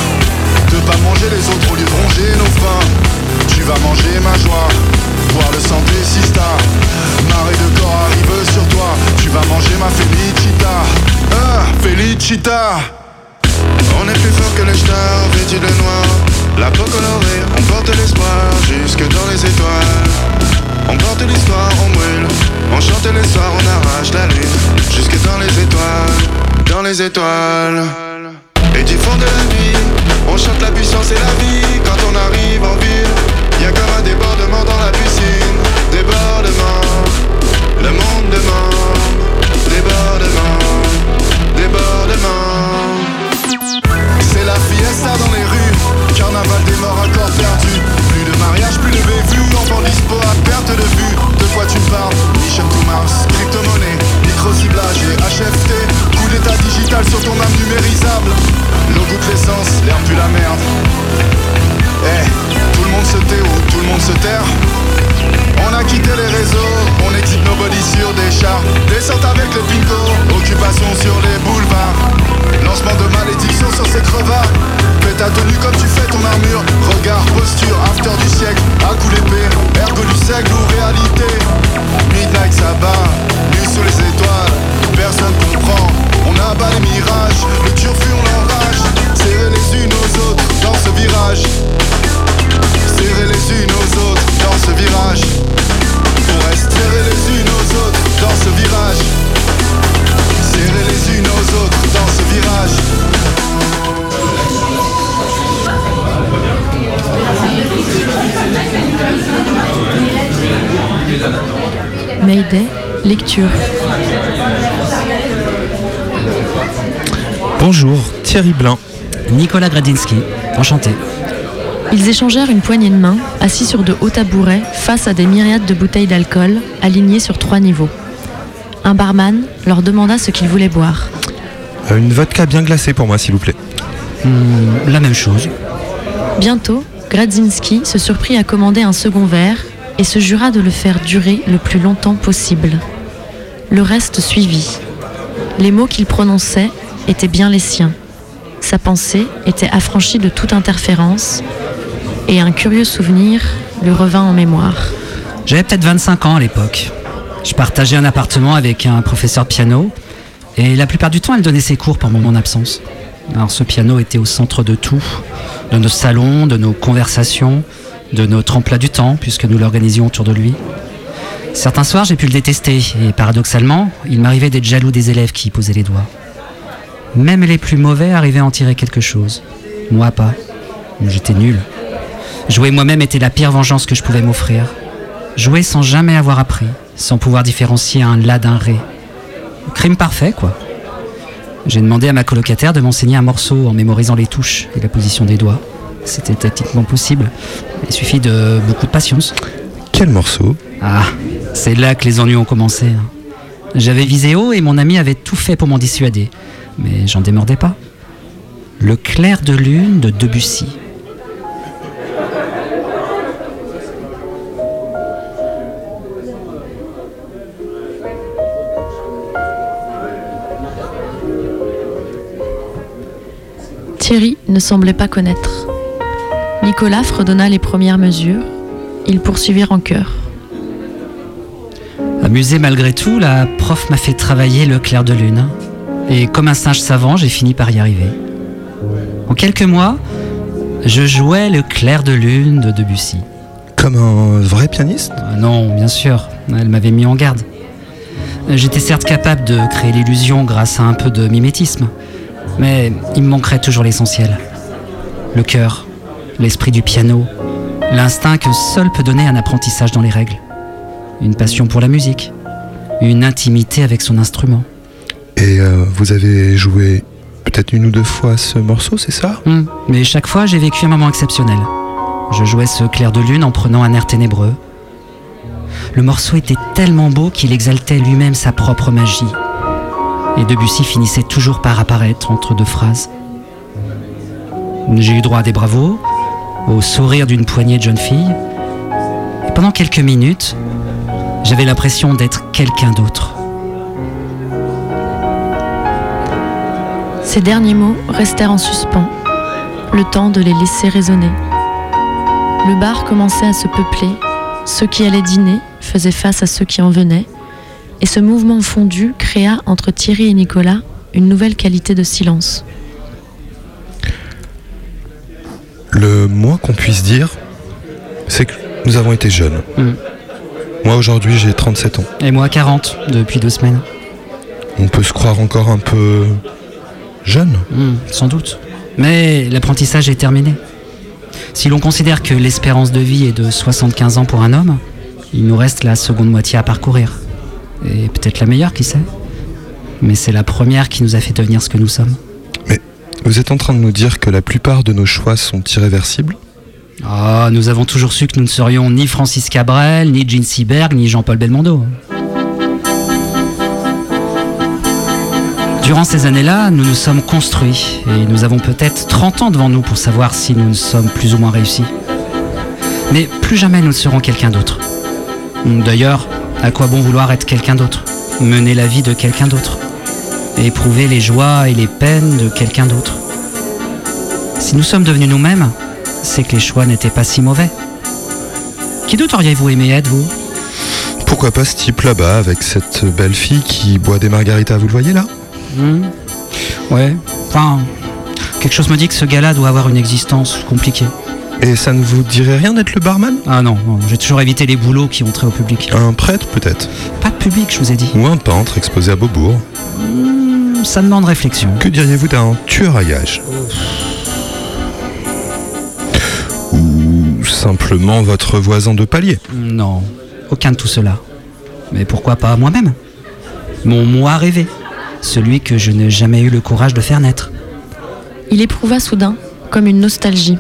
De pas manger les autres au lieu de ronger nos freins. Tu vas manger ma joie, boire le sang des sistas. Marée de corps arrive sur toi, tu vas manger ma félicita. Ah, félicita. On est plus fort que les stars, vêtus de noir. La peau colorée, on porte l'espoir jusque dans les étoiles. On porte l'histoire, on brûle. On chante les on arrache la lune. Jusque dans les étoiles, dans les étoiles. Et du fond de la nuit, on chante la puissance et la vie. Quand on arrive en ville, y a comme un débordement dans la piscine. Débordement, le monde demande. Débordement, débordement. C'est la fiesta dans les rues, carnaval des morts encore perdus. Mariage, plus de bévues, enfant dispo à perte de vue. De quoi tu parles Mission to Mars, crypto-monnaie, micro-ciblage et HFT. Coup d'état digital sur ton âme numérisable. L'eau goûte l'essence, l'air pue la merde. Eh, tout le monde se tait ou tout le monde se terre on a quitté les réseaux, on exhibe nos bodies sur des chars Descente avec le pingo, occupation sur les boulevards Lancement de malédiction sur ces crevards Fais ta tenue comme tu fais ergo du lecture. Bonjour, Thierry Blin. Nicolas Gradinski, enchanté. Ils échangèrent une poignée de main, assis sur de hauts tabourets, face à des myriades de bouteilles d'alcool, alignées sur trois niveaux. Un barman leur demanda ce qu'ils voulaient boire. Euh, Une vodka bien glacée pour moi, s'il vous plaît. Hmm, la même chose. Bientôt, Gradzinski se surprit à commander un second verre et se jura de le faire durer le plus longtemps possible. Le reste suivit. Les mots qu'il prononçait étaient bien les siens. Sa pensée était affranchie de toute interférence et un curieux souvenir lui revint en mémoire. J'avais peut-être 25 ans à l'époque. Je partageais un appartement avec un professeur de piano et la plupart du temps, elle donnait ses cours pendant mon absence. Alors ce piano était au centre de tout, de nos salons, de nos conversations, de notre emploi du temps, puisque nous l'organisions autour de lui. Certains soirs, j'ai pu le détester, et paradoxalement, il m'arrivait d'être jaloux des élèves qui y posaient les doigts. Même les plus mauvais arrivaient à en tirer quelque chose. Moi pas. J'étais nul. Jouer moi-même était la pire vengeance que je pouvais m'offrir. Jouer sans jamais avoir appris, sans pouvoir différencier un la d'un ré. Crime parfait, quoi. J'ai demandé à ma colocataire de m'enseigner un morceau en mémorisant les touches et la position des doigts. C'était techniquement possible. Il suffit de beaucoup de patience. Quel morceau? Ah, c'est là que les ennuis ont commencé. hein. J'avais visé haut et mon ami avait tout fait pour m'en dissuader. Mais j'en démordais pas. Le clair de lune de Debussy. Thierry ne semblait pas connaître. Nicolas fredonna les premières mesures. Ils poursuivirent en chœur. Amusé malgré tout, la prof m'a fait travailler le clair de lune. Et comme un singe savant, j'ai fini par y arriver. En quelques mois, je jouais le clair de lune de Debussy. Comme un vrai pianiste? Ah Non, bien sûr, elle m'avait mis en garde. J'étais certes capable de créer l'illusion grâce à un peu de mimétisme, mais il me manquerait toujours l'essentiel. Le cœur, l'esprit du piano, l'instinct que seul peut donner un apprentissage dans les règles. Une passion pour la musique, une intimité avec son instrument. Et euh, vous avez joué peut-être une ou deux fois ce morceau, c'est ça? Hmm, Mais chaque fois, j'ai vécu un moment exceptionnel. Je jouais ce clair de lune en prenant un air ténébreux. Le morceau était tellement beau qu'il exaltait lui-même sa propre magie. Et Debussy finissait toujours par apparaître entre deux phrases. J'ai eu droit à des bravos, au sourire d'une poignée de jeunes filles. Et pendant quelques minutes, j'avais l'impression d'être quelqu'un d'autre. Ces derniers mots restèrent en suspens, le temps de les laisser résonner. Le bar commençait à se peupler, ceux qui allaient dîner faisaient face à ceux qui en venaient, et ce mouvement fondu créa entre Thierry et Nicolas une nouvelle qualité de silence. Le moins qu'on puisse dire, c'est que nous avons été jeunes. Hmm. Moi aujourd'hui j'ai 37 ans. Et moi 40 depuis deux semaines. On peut se croire encore un peu jeune. Hmm, sans doute. Mais l'apprentissage est terminé. Si l'on considère que l'espérance de vie est de 75 ans pour un homme, il nous reste la seconde moitié à parcourir. Et peut-être la meilleure, qui sait Mais c'est la première qui nous a fait devenir ce que nous sommes. Vous êtes en train de nous dire que la plupart de nos choix sont irréversibles Ah, nous avons toujours su que nous ne serions ni Francis Cabrel, ni Gene Seberg, ni Jean-Paul Belmondo. Durant ces années-là, nous nous sommes construits et nous avons peut-être 30 ans devant nous pour savoir si nous ne sommes plus ou moins réussis. Mais plus jamais nous ne serons quelqu'un d'autre. D'ailleurs, à quoi bon vouloir être quelqu'un d'autre Mener la vie de quelqu'un d'autre Éprouver les joies et les peines de quelqu'un d'autre? Si nous sommes devenus nous-mêmes, c'est que les choix n'étaient pas si mauvais. Qui d'autre auriez-vous aimé être, vous? Pourquoi pas ce type là-bas avec cette belle fille qui boit des margaritas, vous le voyez là? Hmm Ouais, enfin, quelque chose me dit que ce gars-là doit avoir une existence compliquée. Et ça ne vous dirait rien d'être le barman? Ah non, non, j'ai toujours évité les boulots qui ont trait au public. Un prêtre peut-être? Pas de public, je vous ai dit. Ou un peintre exposé à Beaubourg Hmm, ça demande réflexion. Que diriez-vous d'un tueur à gages? simplement votre voisin de palier. Non, aucun de tout cela. Mais pourquoi pas moi-même? Mon moi rêvé, celui que je n'ai jamais eu le courage de faire naître. Il éprouva soudain comme une nostalgie.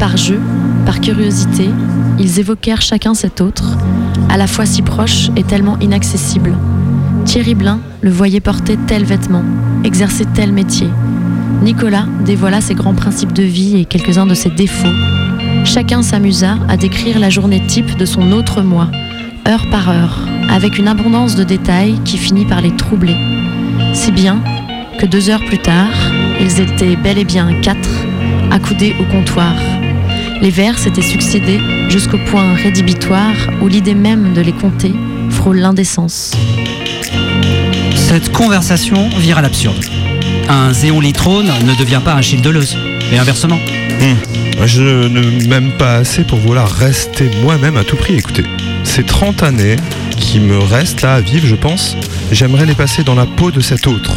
Par jeu, par curiosité, ils évoquèrent chacun cet autre, à la fois si proche et tellement inaccessible. Thierry Blin le voyait porter tel vêtement, exercer tel métier. Nicolas dévoila ses grands principes de vie et quelques-uns de ses défauts. Chacun s'amusa à décrire la journée type de son autre moi, heure par heure, avec une abondance de détails qui finit par les troubler. Si bien que deux heures plus tard, ils étaient bel et bien quatre, accoudés au comptoir. Les vers s'étaient succédés jusqu'au point rédhibitoire où l'idée même de les compter frôle l'indécence. Cette conversation vire à l'absurde. Un Zéon Litrone ne devient pas un Gilles Deleuze, et inversement. Hmm. Je ne m'aime pas assez pour vouloir rester moi-même à tout prix. Écoutez, ces 30 années qui me restent là à vivre, je pense, j'aimerais les passer dans la peau de cet autre.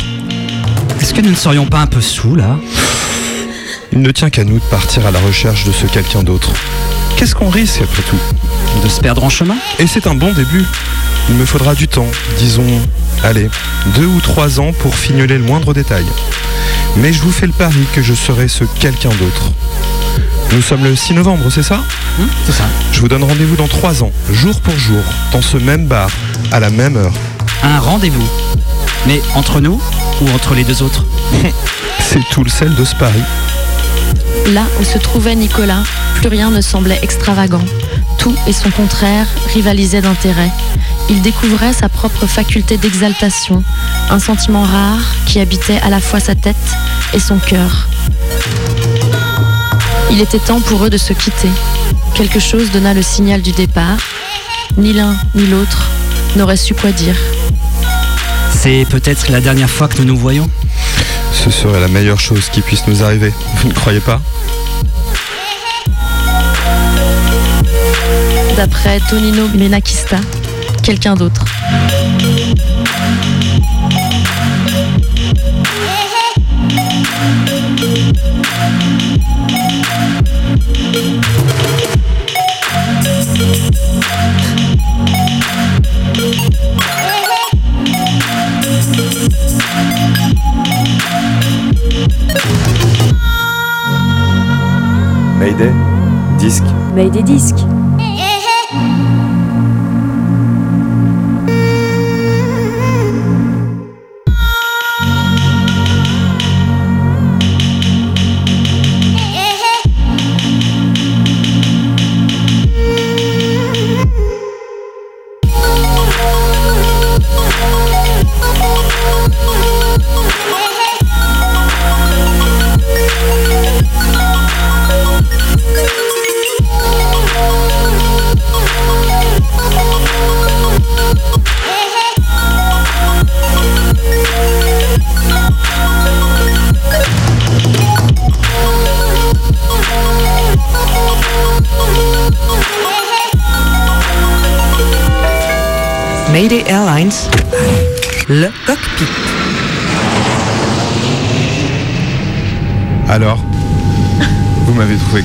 Est-ce que nous ne serions pas un peu sous là? Il ne tient qu'à nous de partir à la recherche de ce quelqu'un d'autre. Qu'est-ce qu'on risque après tout De se perdre en chemin? Et c'est un bon début. Il me faudra du temps, disons, allez, deux ou trois ans pour fignoler le moindre détail. Mais je vous fais le pari que je serai ce quelqu'un d'autre. Nous sommes le 6 novembre, c'est ça? C'est ça. Je vous donne rendez-vous dans trois ans, jour pour jour, dans ce même bar, à la même heure. Un rendez-vous. Mais entre nous ou entre les deux autres? [laughs] C'est tout le sel de ce pari. Là où se trouvait Nicolas, plus rien ne semblait extravagant. Tout et son contraire rivalisaient d'intérêt. Il découvrait sa propre faculté d'exaltation, un sentiment rare qui habitait à la fois sa tête et son cœur. Il était temps pour eux de se quitter. Quelque chose donna le signal du départ. Ni l'un ni l'autre n'aurait su quoi dire. C'est peut-être la dernière fois que nous nous voyons? Ce serait la meilleure chose qui puisse nous arriver, vous ne croyez pas? D'après Tonino Menakista, quelqu'un d'autre. Mayday Disque Mayday disque.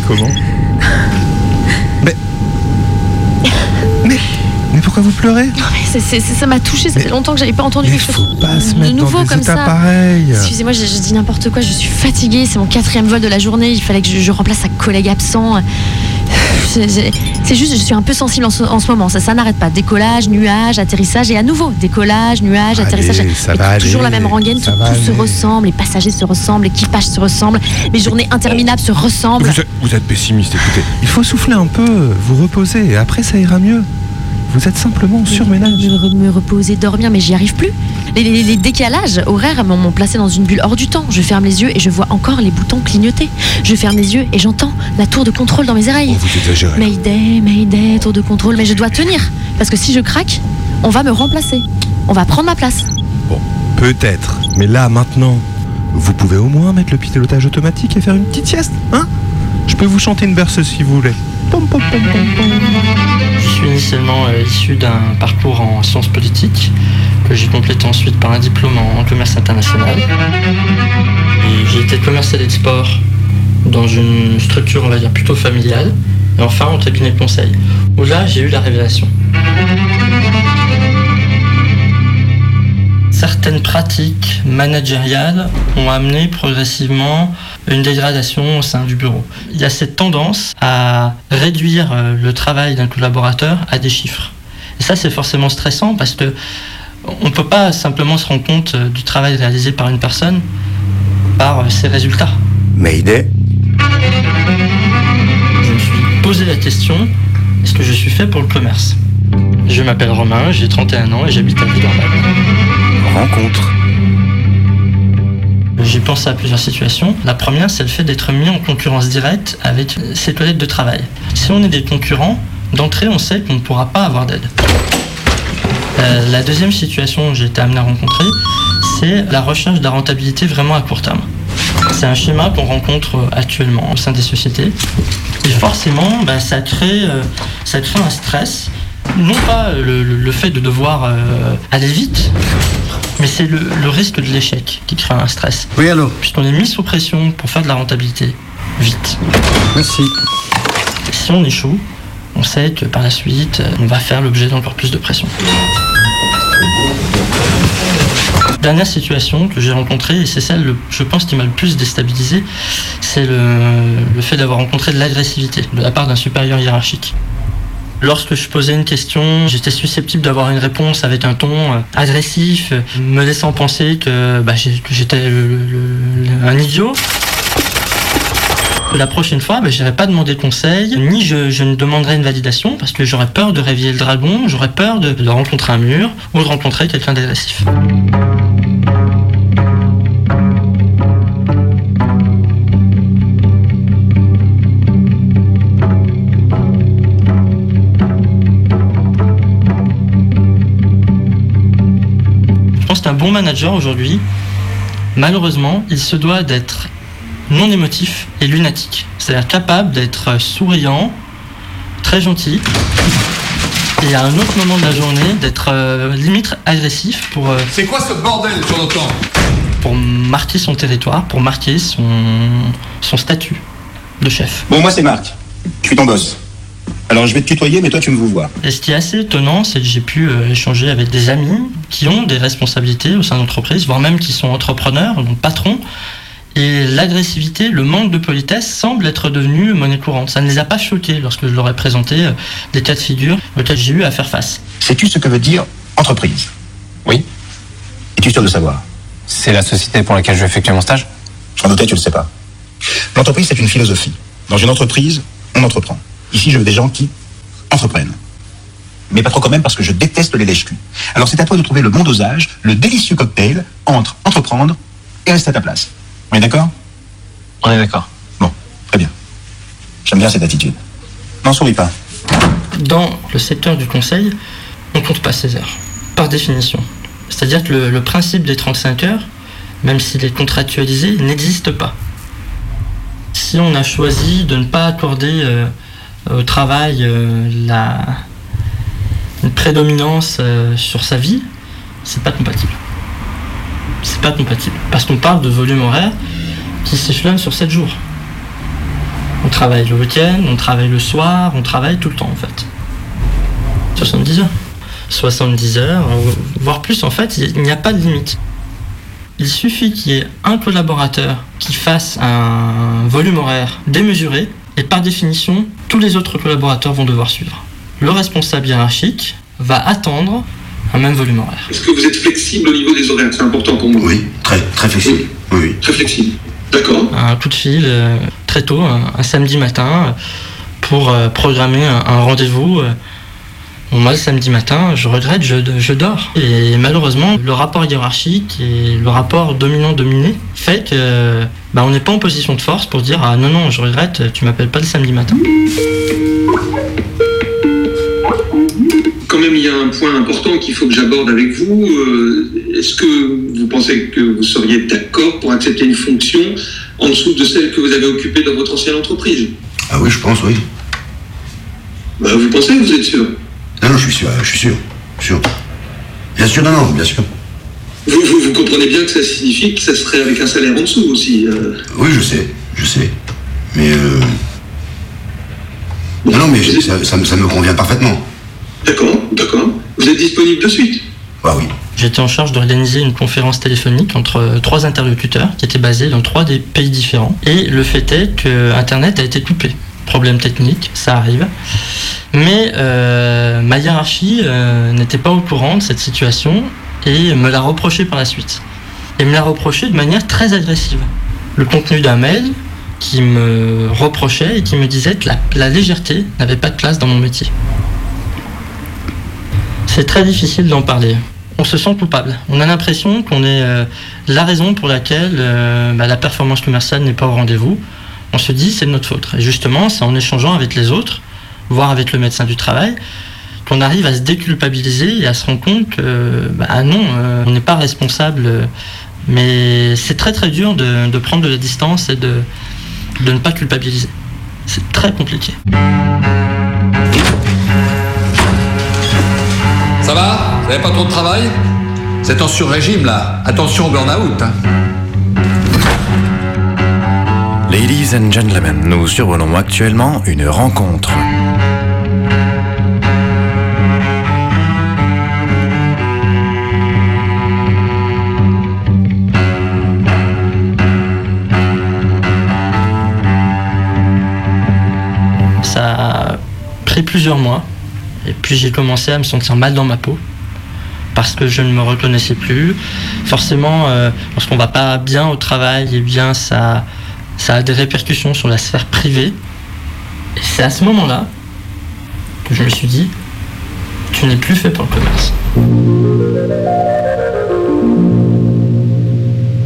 Comment Mais. Mais. Mais pourquoi vous pleurez Non, mais ça m'a touché, ça fait longtemps que j'avais pas entendu quelque chose pas se de dans nouveau des comme ça. Excusez-moi, je, je dis n'importe quoi, je suis fatiguée, c'est mon quatrième vol de la journée, il fallait que je, je remplace un collègue absent. C'est- juste, je suis un peu sensible en ce, en ce moment, ça, ça n'arrête pas. Décollage, nuage, atterrissage et à nouveau décollage, nuage, Allez, atterrissage. ça va toujours aller, la même rengaine, ça tout, va tout se ressemble, les passagers se ressemblent, l'équipage se ressemble, mes journées interminables se ressemblent. Vous êtes, vous êtes pessimiste, écoutez. Il faut souffler un peu, vous reposer, et après ça ira mieux. Vous êtes simplement en surménage. Me, re- me reposer, dormir, mais j'y arrive plus. Les, les- les décalages horaires m'ont placé dans une bulle hors du temps. Je ferme les yeux et je vois encore les boutons clignoter. Je ferme les yeux et j'entends la tour de contrôle dans mes oreilles. Vous exagérez. Mayday, Mayday, tour de contrôle. Mais je dois tenir. Parce que si je craque, on va me remplacer. On va prendre ma place. Bon, peut-être. Mais là, maintenant, vous pouvez au moins mettre le pilotage automatique et faire une petite sieste, hein? Je peux vous chanter une berceuse si vous voulez. Pom, pom, pom, pom, pom. Initialement issu d'un parcours en sciences politiques que j'ai complété ensuite par un diplôme en, commerce international. J'ai été commercial export dans une structure, on va dire, plutôt familiale. Et enfin, en cabinet de conseil, où là, j'ai eu la révélation. Certaines pratiques managériales ont amené progressivement une dégradation au sein du bureau. Il y a cette tendance à réduire euh, le travail d'un collaborateur à des chiffres. Et ça, c'est forcément stressant parce que on ne peut pas simplement se rendre compte euh, du travail réalisé par une personne par euh, ses résultats. Mayday. Je me suis posé la question est-ce que je suis fait pour le commerce? Je m'appelle Romain, j'ai 31 ans et j'habite à Villeurbanne. Rencontre. J'ai pensé à plusieurs situations. La première, c'est le fait d'être mis en concurrence directe avec ses collègues de travail. Si on est des concurrents, d'entrée, on sait qu'on ne pourra pas avoir d'aide. Euh, la deuxième situation que j'ai été amené à rencontrer, c'est la recherche de la rentabilité vraiment à court terme. C'est un schéma qu'on rencontre actuellement au sein des sociétés. Et forcément, bah, ça, crée, euh, ça crée un stress. Non pas le fait de devoir euh, aller vite, mais c'est le, le risque de l'échec qui crée un stress. Oui, allô Puisqu'on est mis sous pression pour faire de la rentabilité vite. Merci. Si on échoue, on sait que par la suite, euh, on va faire l'objet d'encore plus de pression. Dernière situation que j'ai rencontrée, et c'est celle, le- je pense, qui m'a le plus déstabilisé, c'est le, le fait d'avoir rencontré de l'agressivité de la part d'un supérieur hiérarchique. Lorsque je posais une question, j'étais susceptible d'avoir une réponse avec un ton euh, agressif, me laissant penser que, bah, j'étais un idiot. La prochaine fois, bah, je n'irai pas demander conseil, ni je, ne demanderai une validation, parce que j'aurais peur de réveiller le dragon, j'aurais peur de, de rencontrer un mur ou de rencontrer quelqu'un d'agressif. Bon manager aujourd'hui, malheureusement, il se doit d'être non émotif et lunatique. C'est-à-dire capable d'être souriant, très gentil, et à un autre moment de la journée, d'être euh, limite agressif pour, euh, C'est quoi ce bordel sur notre temps pour marquer son territoire, pour marquer son, son statut de chef. Bon, moi c'est Marc. Je suis ton boss. Alors je vais te tutoyer, mais toi tu me vous voir. Et ce qui est assez étonnant, c'est que j'ai pu euh, échanger avec des amis qui ont des responsabilités au sein d'entreprises, voire même qui sont entrepreneurs, donc patrons. Et l'agressivité, le manque de politesse semble être devenu monnaie courante. Ça ne les a pas choqués lorsque je leur ai présenté euh, des cas de figure auxquels j'ai eu à faire face. Sais-tu ce que veut dire entreprise? Oui. Es-tu sûr de savoir? C'est la société pour laquelle je vais effectuer mon stage? J'en doutais, tu le sais pas. L'entreprise, c'est une philosophie. Dans une entreprise, on entreprend. Ici, je veux des gens qui entreprennent. Mais pas trop quand même parce que je déteste les lèches-culs. Alors c'est à toi de trouver le bon dosage, le délicieux cocktail entre entreprendre et rester à ta place. On est d'accord? On est d'accord. Bon, très bien. J'aime bien cette attitude. N'en souris pas. Dans le secteur du conseil, on compte pas ses heures, par définition. C'est-à-dire que le, le principe des 35 heures, même s'il est contractualisé, n'existe pas. Si on a choisi de ne pas accorder euh, au travail euh, la, une prédominance euh, sur sa vie, c'est pas compatible. C'est pas compatible. Parce qu'on parle de volume horaire qui s'échelonne sur 7 jours. On travaille le week-end, on travaille le soir, on travaille tout le temps en fait. 70 heures. 70 heures, euh, voire plus en fait, il n'y a pas de limite. Il suffit qu'il y ait un collaborateur qui fasse un volume horaire démesuré et par définition, tous les autres collaborateurs vont devoir suivre. Le responsable hiérarchique va attendre un même volume horaire. Est-ce que vous êtes flexible au niveau des horaires? C'est important pour moi. Oui, très, très flexible. Oui, oui. Très flexible. D'accord. un coup de fil euh, très tôt, un, un samedi matin, euh, pour euh, programmer un, un rendez-vous. euh. Moi, le samedi matin, je regrette, je, je dors. Et malheureusement, le rapport hiérarchique et le rapport dominant-dominé fait que bah, on n'est pas en position de force pour dire Ah non, non, je regrette, tu m'appelles pas le samedi matin. Quand même, il y a un point important qu'il faut que j'aborde avec vous. Euh, Est-ce que vous pensez que vous seriez d'accord pour accepter une fonction en dessous de celle que vous avez occupée dans votre ancienne entreprise? Ah oui, je pense, oui. Bah, vous pensez, vous êtes sûr? Non, non, je suis sûr, je suis sûr. sûr. Bien sûr, non, non, bien sûr. vous, vous, vous comprenez bien que ça signifie que ça serait avec un salaire en dessous aussi. euh. Oui, je sais, je sais. Mais euh... Non, non, mais ça, ça me- ça me convient parfaitement. D'accord, d'accord. Vous êtes disponible de suite Ah oui, J'étais en charge d'organiser une conférence téléphonique entre euh, trois interlocuteurs qui étaient basés dans trois des pays différents. Et le fait est que Internet a été coupé. Problème technique, ça arrive. Mais euh, ma hiérarchie euh, n'était pas au courant de cette situation et me l'a reproché par la suite. Et me l'a reproché de manière très agressive. Le contenu d'un mail qui me reprochait et qui me disait que la, légèreté n'avait pas de place dans mon métier. C'est très difficile d'en parler. On se sent coupable. On a l'impression qu'on est euh, la raison pour laquelle bah, la performance commerciale n'est pas au rendez-vous. On se dit c'est de notre faute. Et justement, c'est en échangeant avec les autres, voire avec le médecin du travail, qu'on arrive à se déculpabiliser et à se rendre compte que bah, ah non, euh, on n'est pas responsable. mais c'est très très dur de, prendre de la distance et de, de ne pas culpabiliser. C'est très compliqué. Ça va? Vous n'avez pas trop de travail? C'est en sur-régime là. Attention au burn-out. hein. Ladies and gentlemen, nous survolons actuellement une rencontre. Ça a pris plusieurs mois. Et puis j'ai commencé à me sentir mal dans ma peau. Parce que je ne me reconnaissais plus. Forcément, euh, lorsqu'on va pas bien au travail, eh bien ça, ça a des répercussions sur la sphère privée. Et c'est à ce moment-là que je me suis dit, tu n'es plus fait pour le commerce.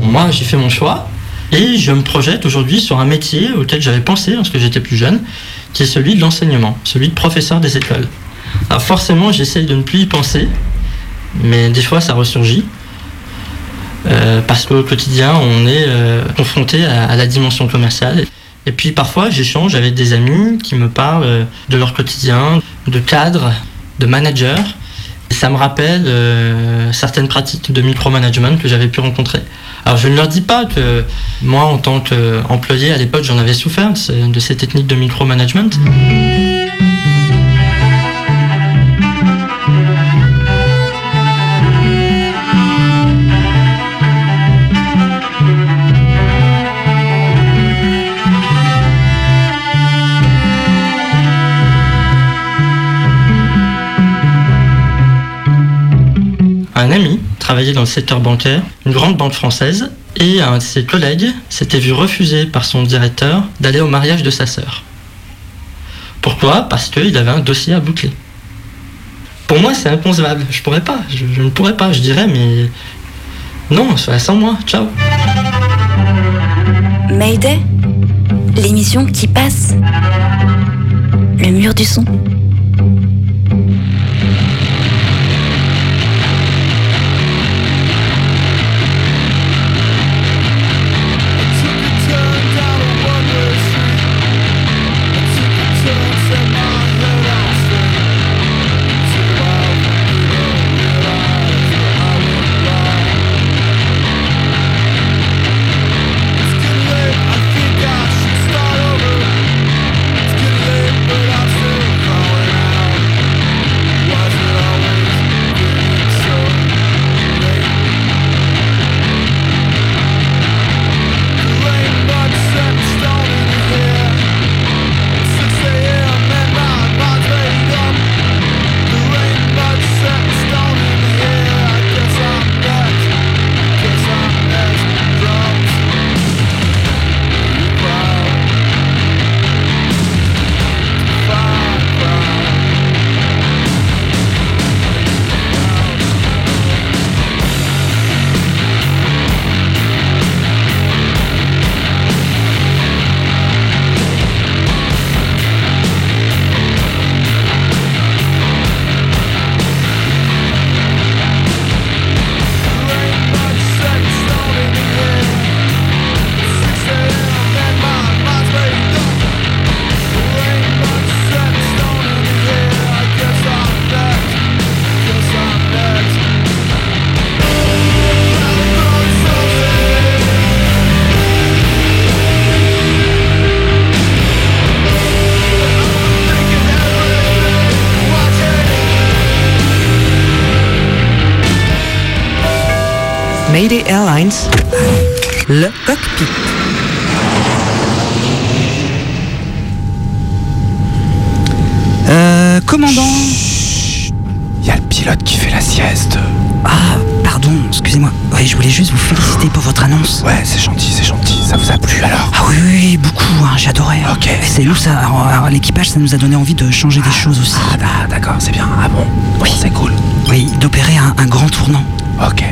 Moi, j'ai fait mon choix et je me projette aujourd'hui sur un métier auquel j'avais pensé lorsque j'étais plus jeune, qui est celui de l'enseignement, celui de professeur des écoles. Alors forcément, j'essaye de ne plus y penser, mais des fois ça ressurgit. Euh, parce qu'au quotidien, on est euh, confronté à, la dimension commerciale. Et puis parfois, j'échange avec des amis qui me parlent euh, de leur quotidien, de cadres, de managers. Et ça me rappelle certaines pratiques de micromanagement que j'avais pu rencontrer. Alors je ne leur dis pas que moi, en tant qu'employé, à l'époque, j'en avais souffert de ces techniques de micromanagement. Un ami travaillait dans le secteur bancaire, une grande banque française, et un de ses collègues s'était vu refuser par son directeur d'aller au mariage de sa sœur. Pourquoi? Parce qu'il avait un dossier à boucler. Pour moi, c'est inconcevable. Je pourrais pas. Je, ne pourrais pas. Je dirais, mais non, sois sans moi. Ciao. Mayday L'émission qui passe. Le mur du son. L'équipage, ça nous a donné envie de changer des choses aussi. Ah bah, d'accord, c'est bien. Ah bon Oui. C'est cool. Oui, d'opérer un, un grand tournant. Ok.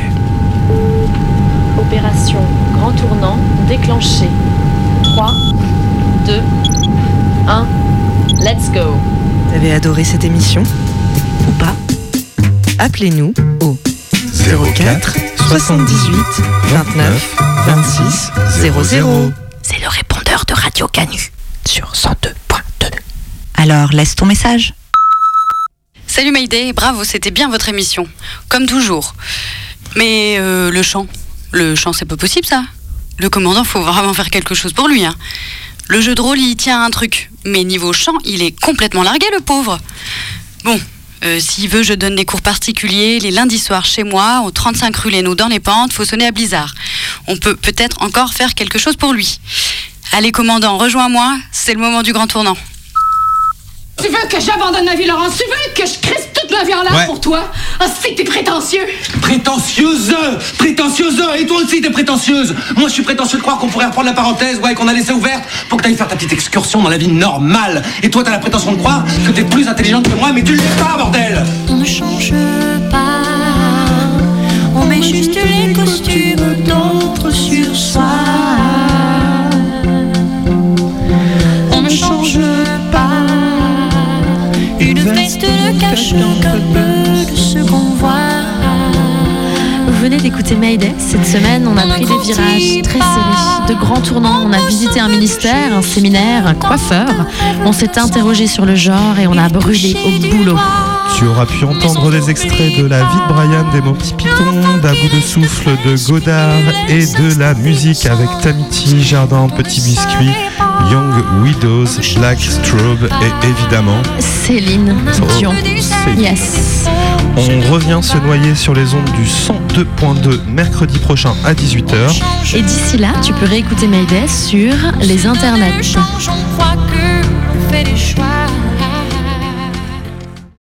Opération Grand Tournant déclenchée. 3, 2, 1, let's go. Vous avez adoré cette émission Ou pas? Appelez-nous au 04 78 29 26 00. C'est le répondeur de Radio Canu sur 102.2. Alors laisse ton message. Salut Mayday, bravo, c'était bien votre émission. Comme toujours. Mais euh, le chant, le chant c'est pas possible ça. Le commandant, faut vraiment faire quelque chose pour lui. Hein. Le jeu de rôle, il tient un truc. Mais niveau chant, il est complètement largué, le pauvre. Bon, euh, s'il veut, je donne des cours particuliers les lundis soirs chez moi, au 35 rue Lénaud dans les pentes, faut sonner à Blizzard. On peut peut-être encore faire quelque chose pour lui. Allez, commandant, rejoins-moi, c'est le moment du grand tournant. Tu veux que j'abandonne ma vie, Laurence? Tu veux que je crisse toute ma vie en l'air Ouais. pour toi? Ah, c'est que t'es prétentieux. Prétentieuse! Prétentieuse! Et toi aussi t'es prétentieuse! Moi je suis prétentieux de croire qu'on pourrait reprendre la parenthèse, ouais, qu'on a laissé ouverte pour que t'ailles faire ta petite excursion dans la vie normale. Et toi t'as la prétention de croire que t'es plus intelligente que moi, mais tu l'es pas, bordel! On ne change pas, on met juste les costumes d'autres sur soi. On ne change cache donc un peu de ce qu'on voit. Vous venez d'écouter Mayday. Cette semaine, on a pris des virages très serrés, de grands tournants. On a visité un ministère, un séminaire, un coiffeur. On s'est interrogé sur le genre et on a brûlé au boulot. Tu auras pu entendre des extraits de La vie de Brian des Mon Petit Python, d'À bout de souffle de Godard et de la musique avec Tamiti, Jardin, Petit Biscuit, Young Widows, Black Strobe et évidemment Céline Dion. Céline. Yes. On revient se noyer sur les ondes du 102.2 mercredi prochain à 18h. Et d'ici là, tu peux réécouter Mayday sur les internets.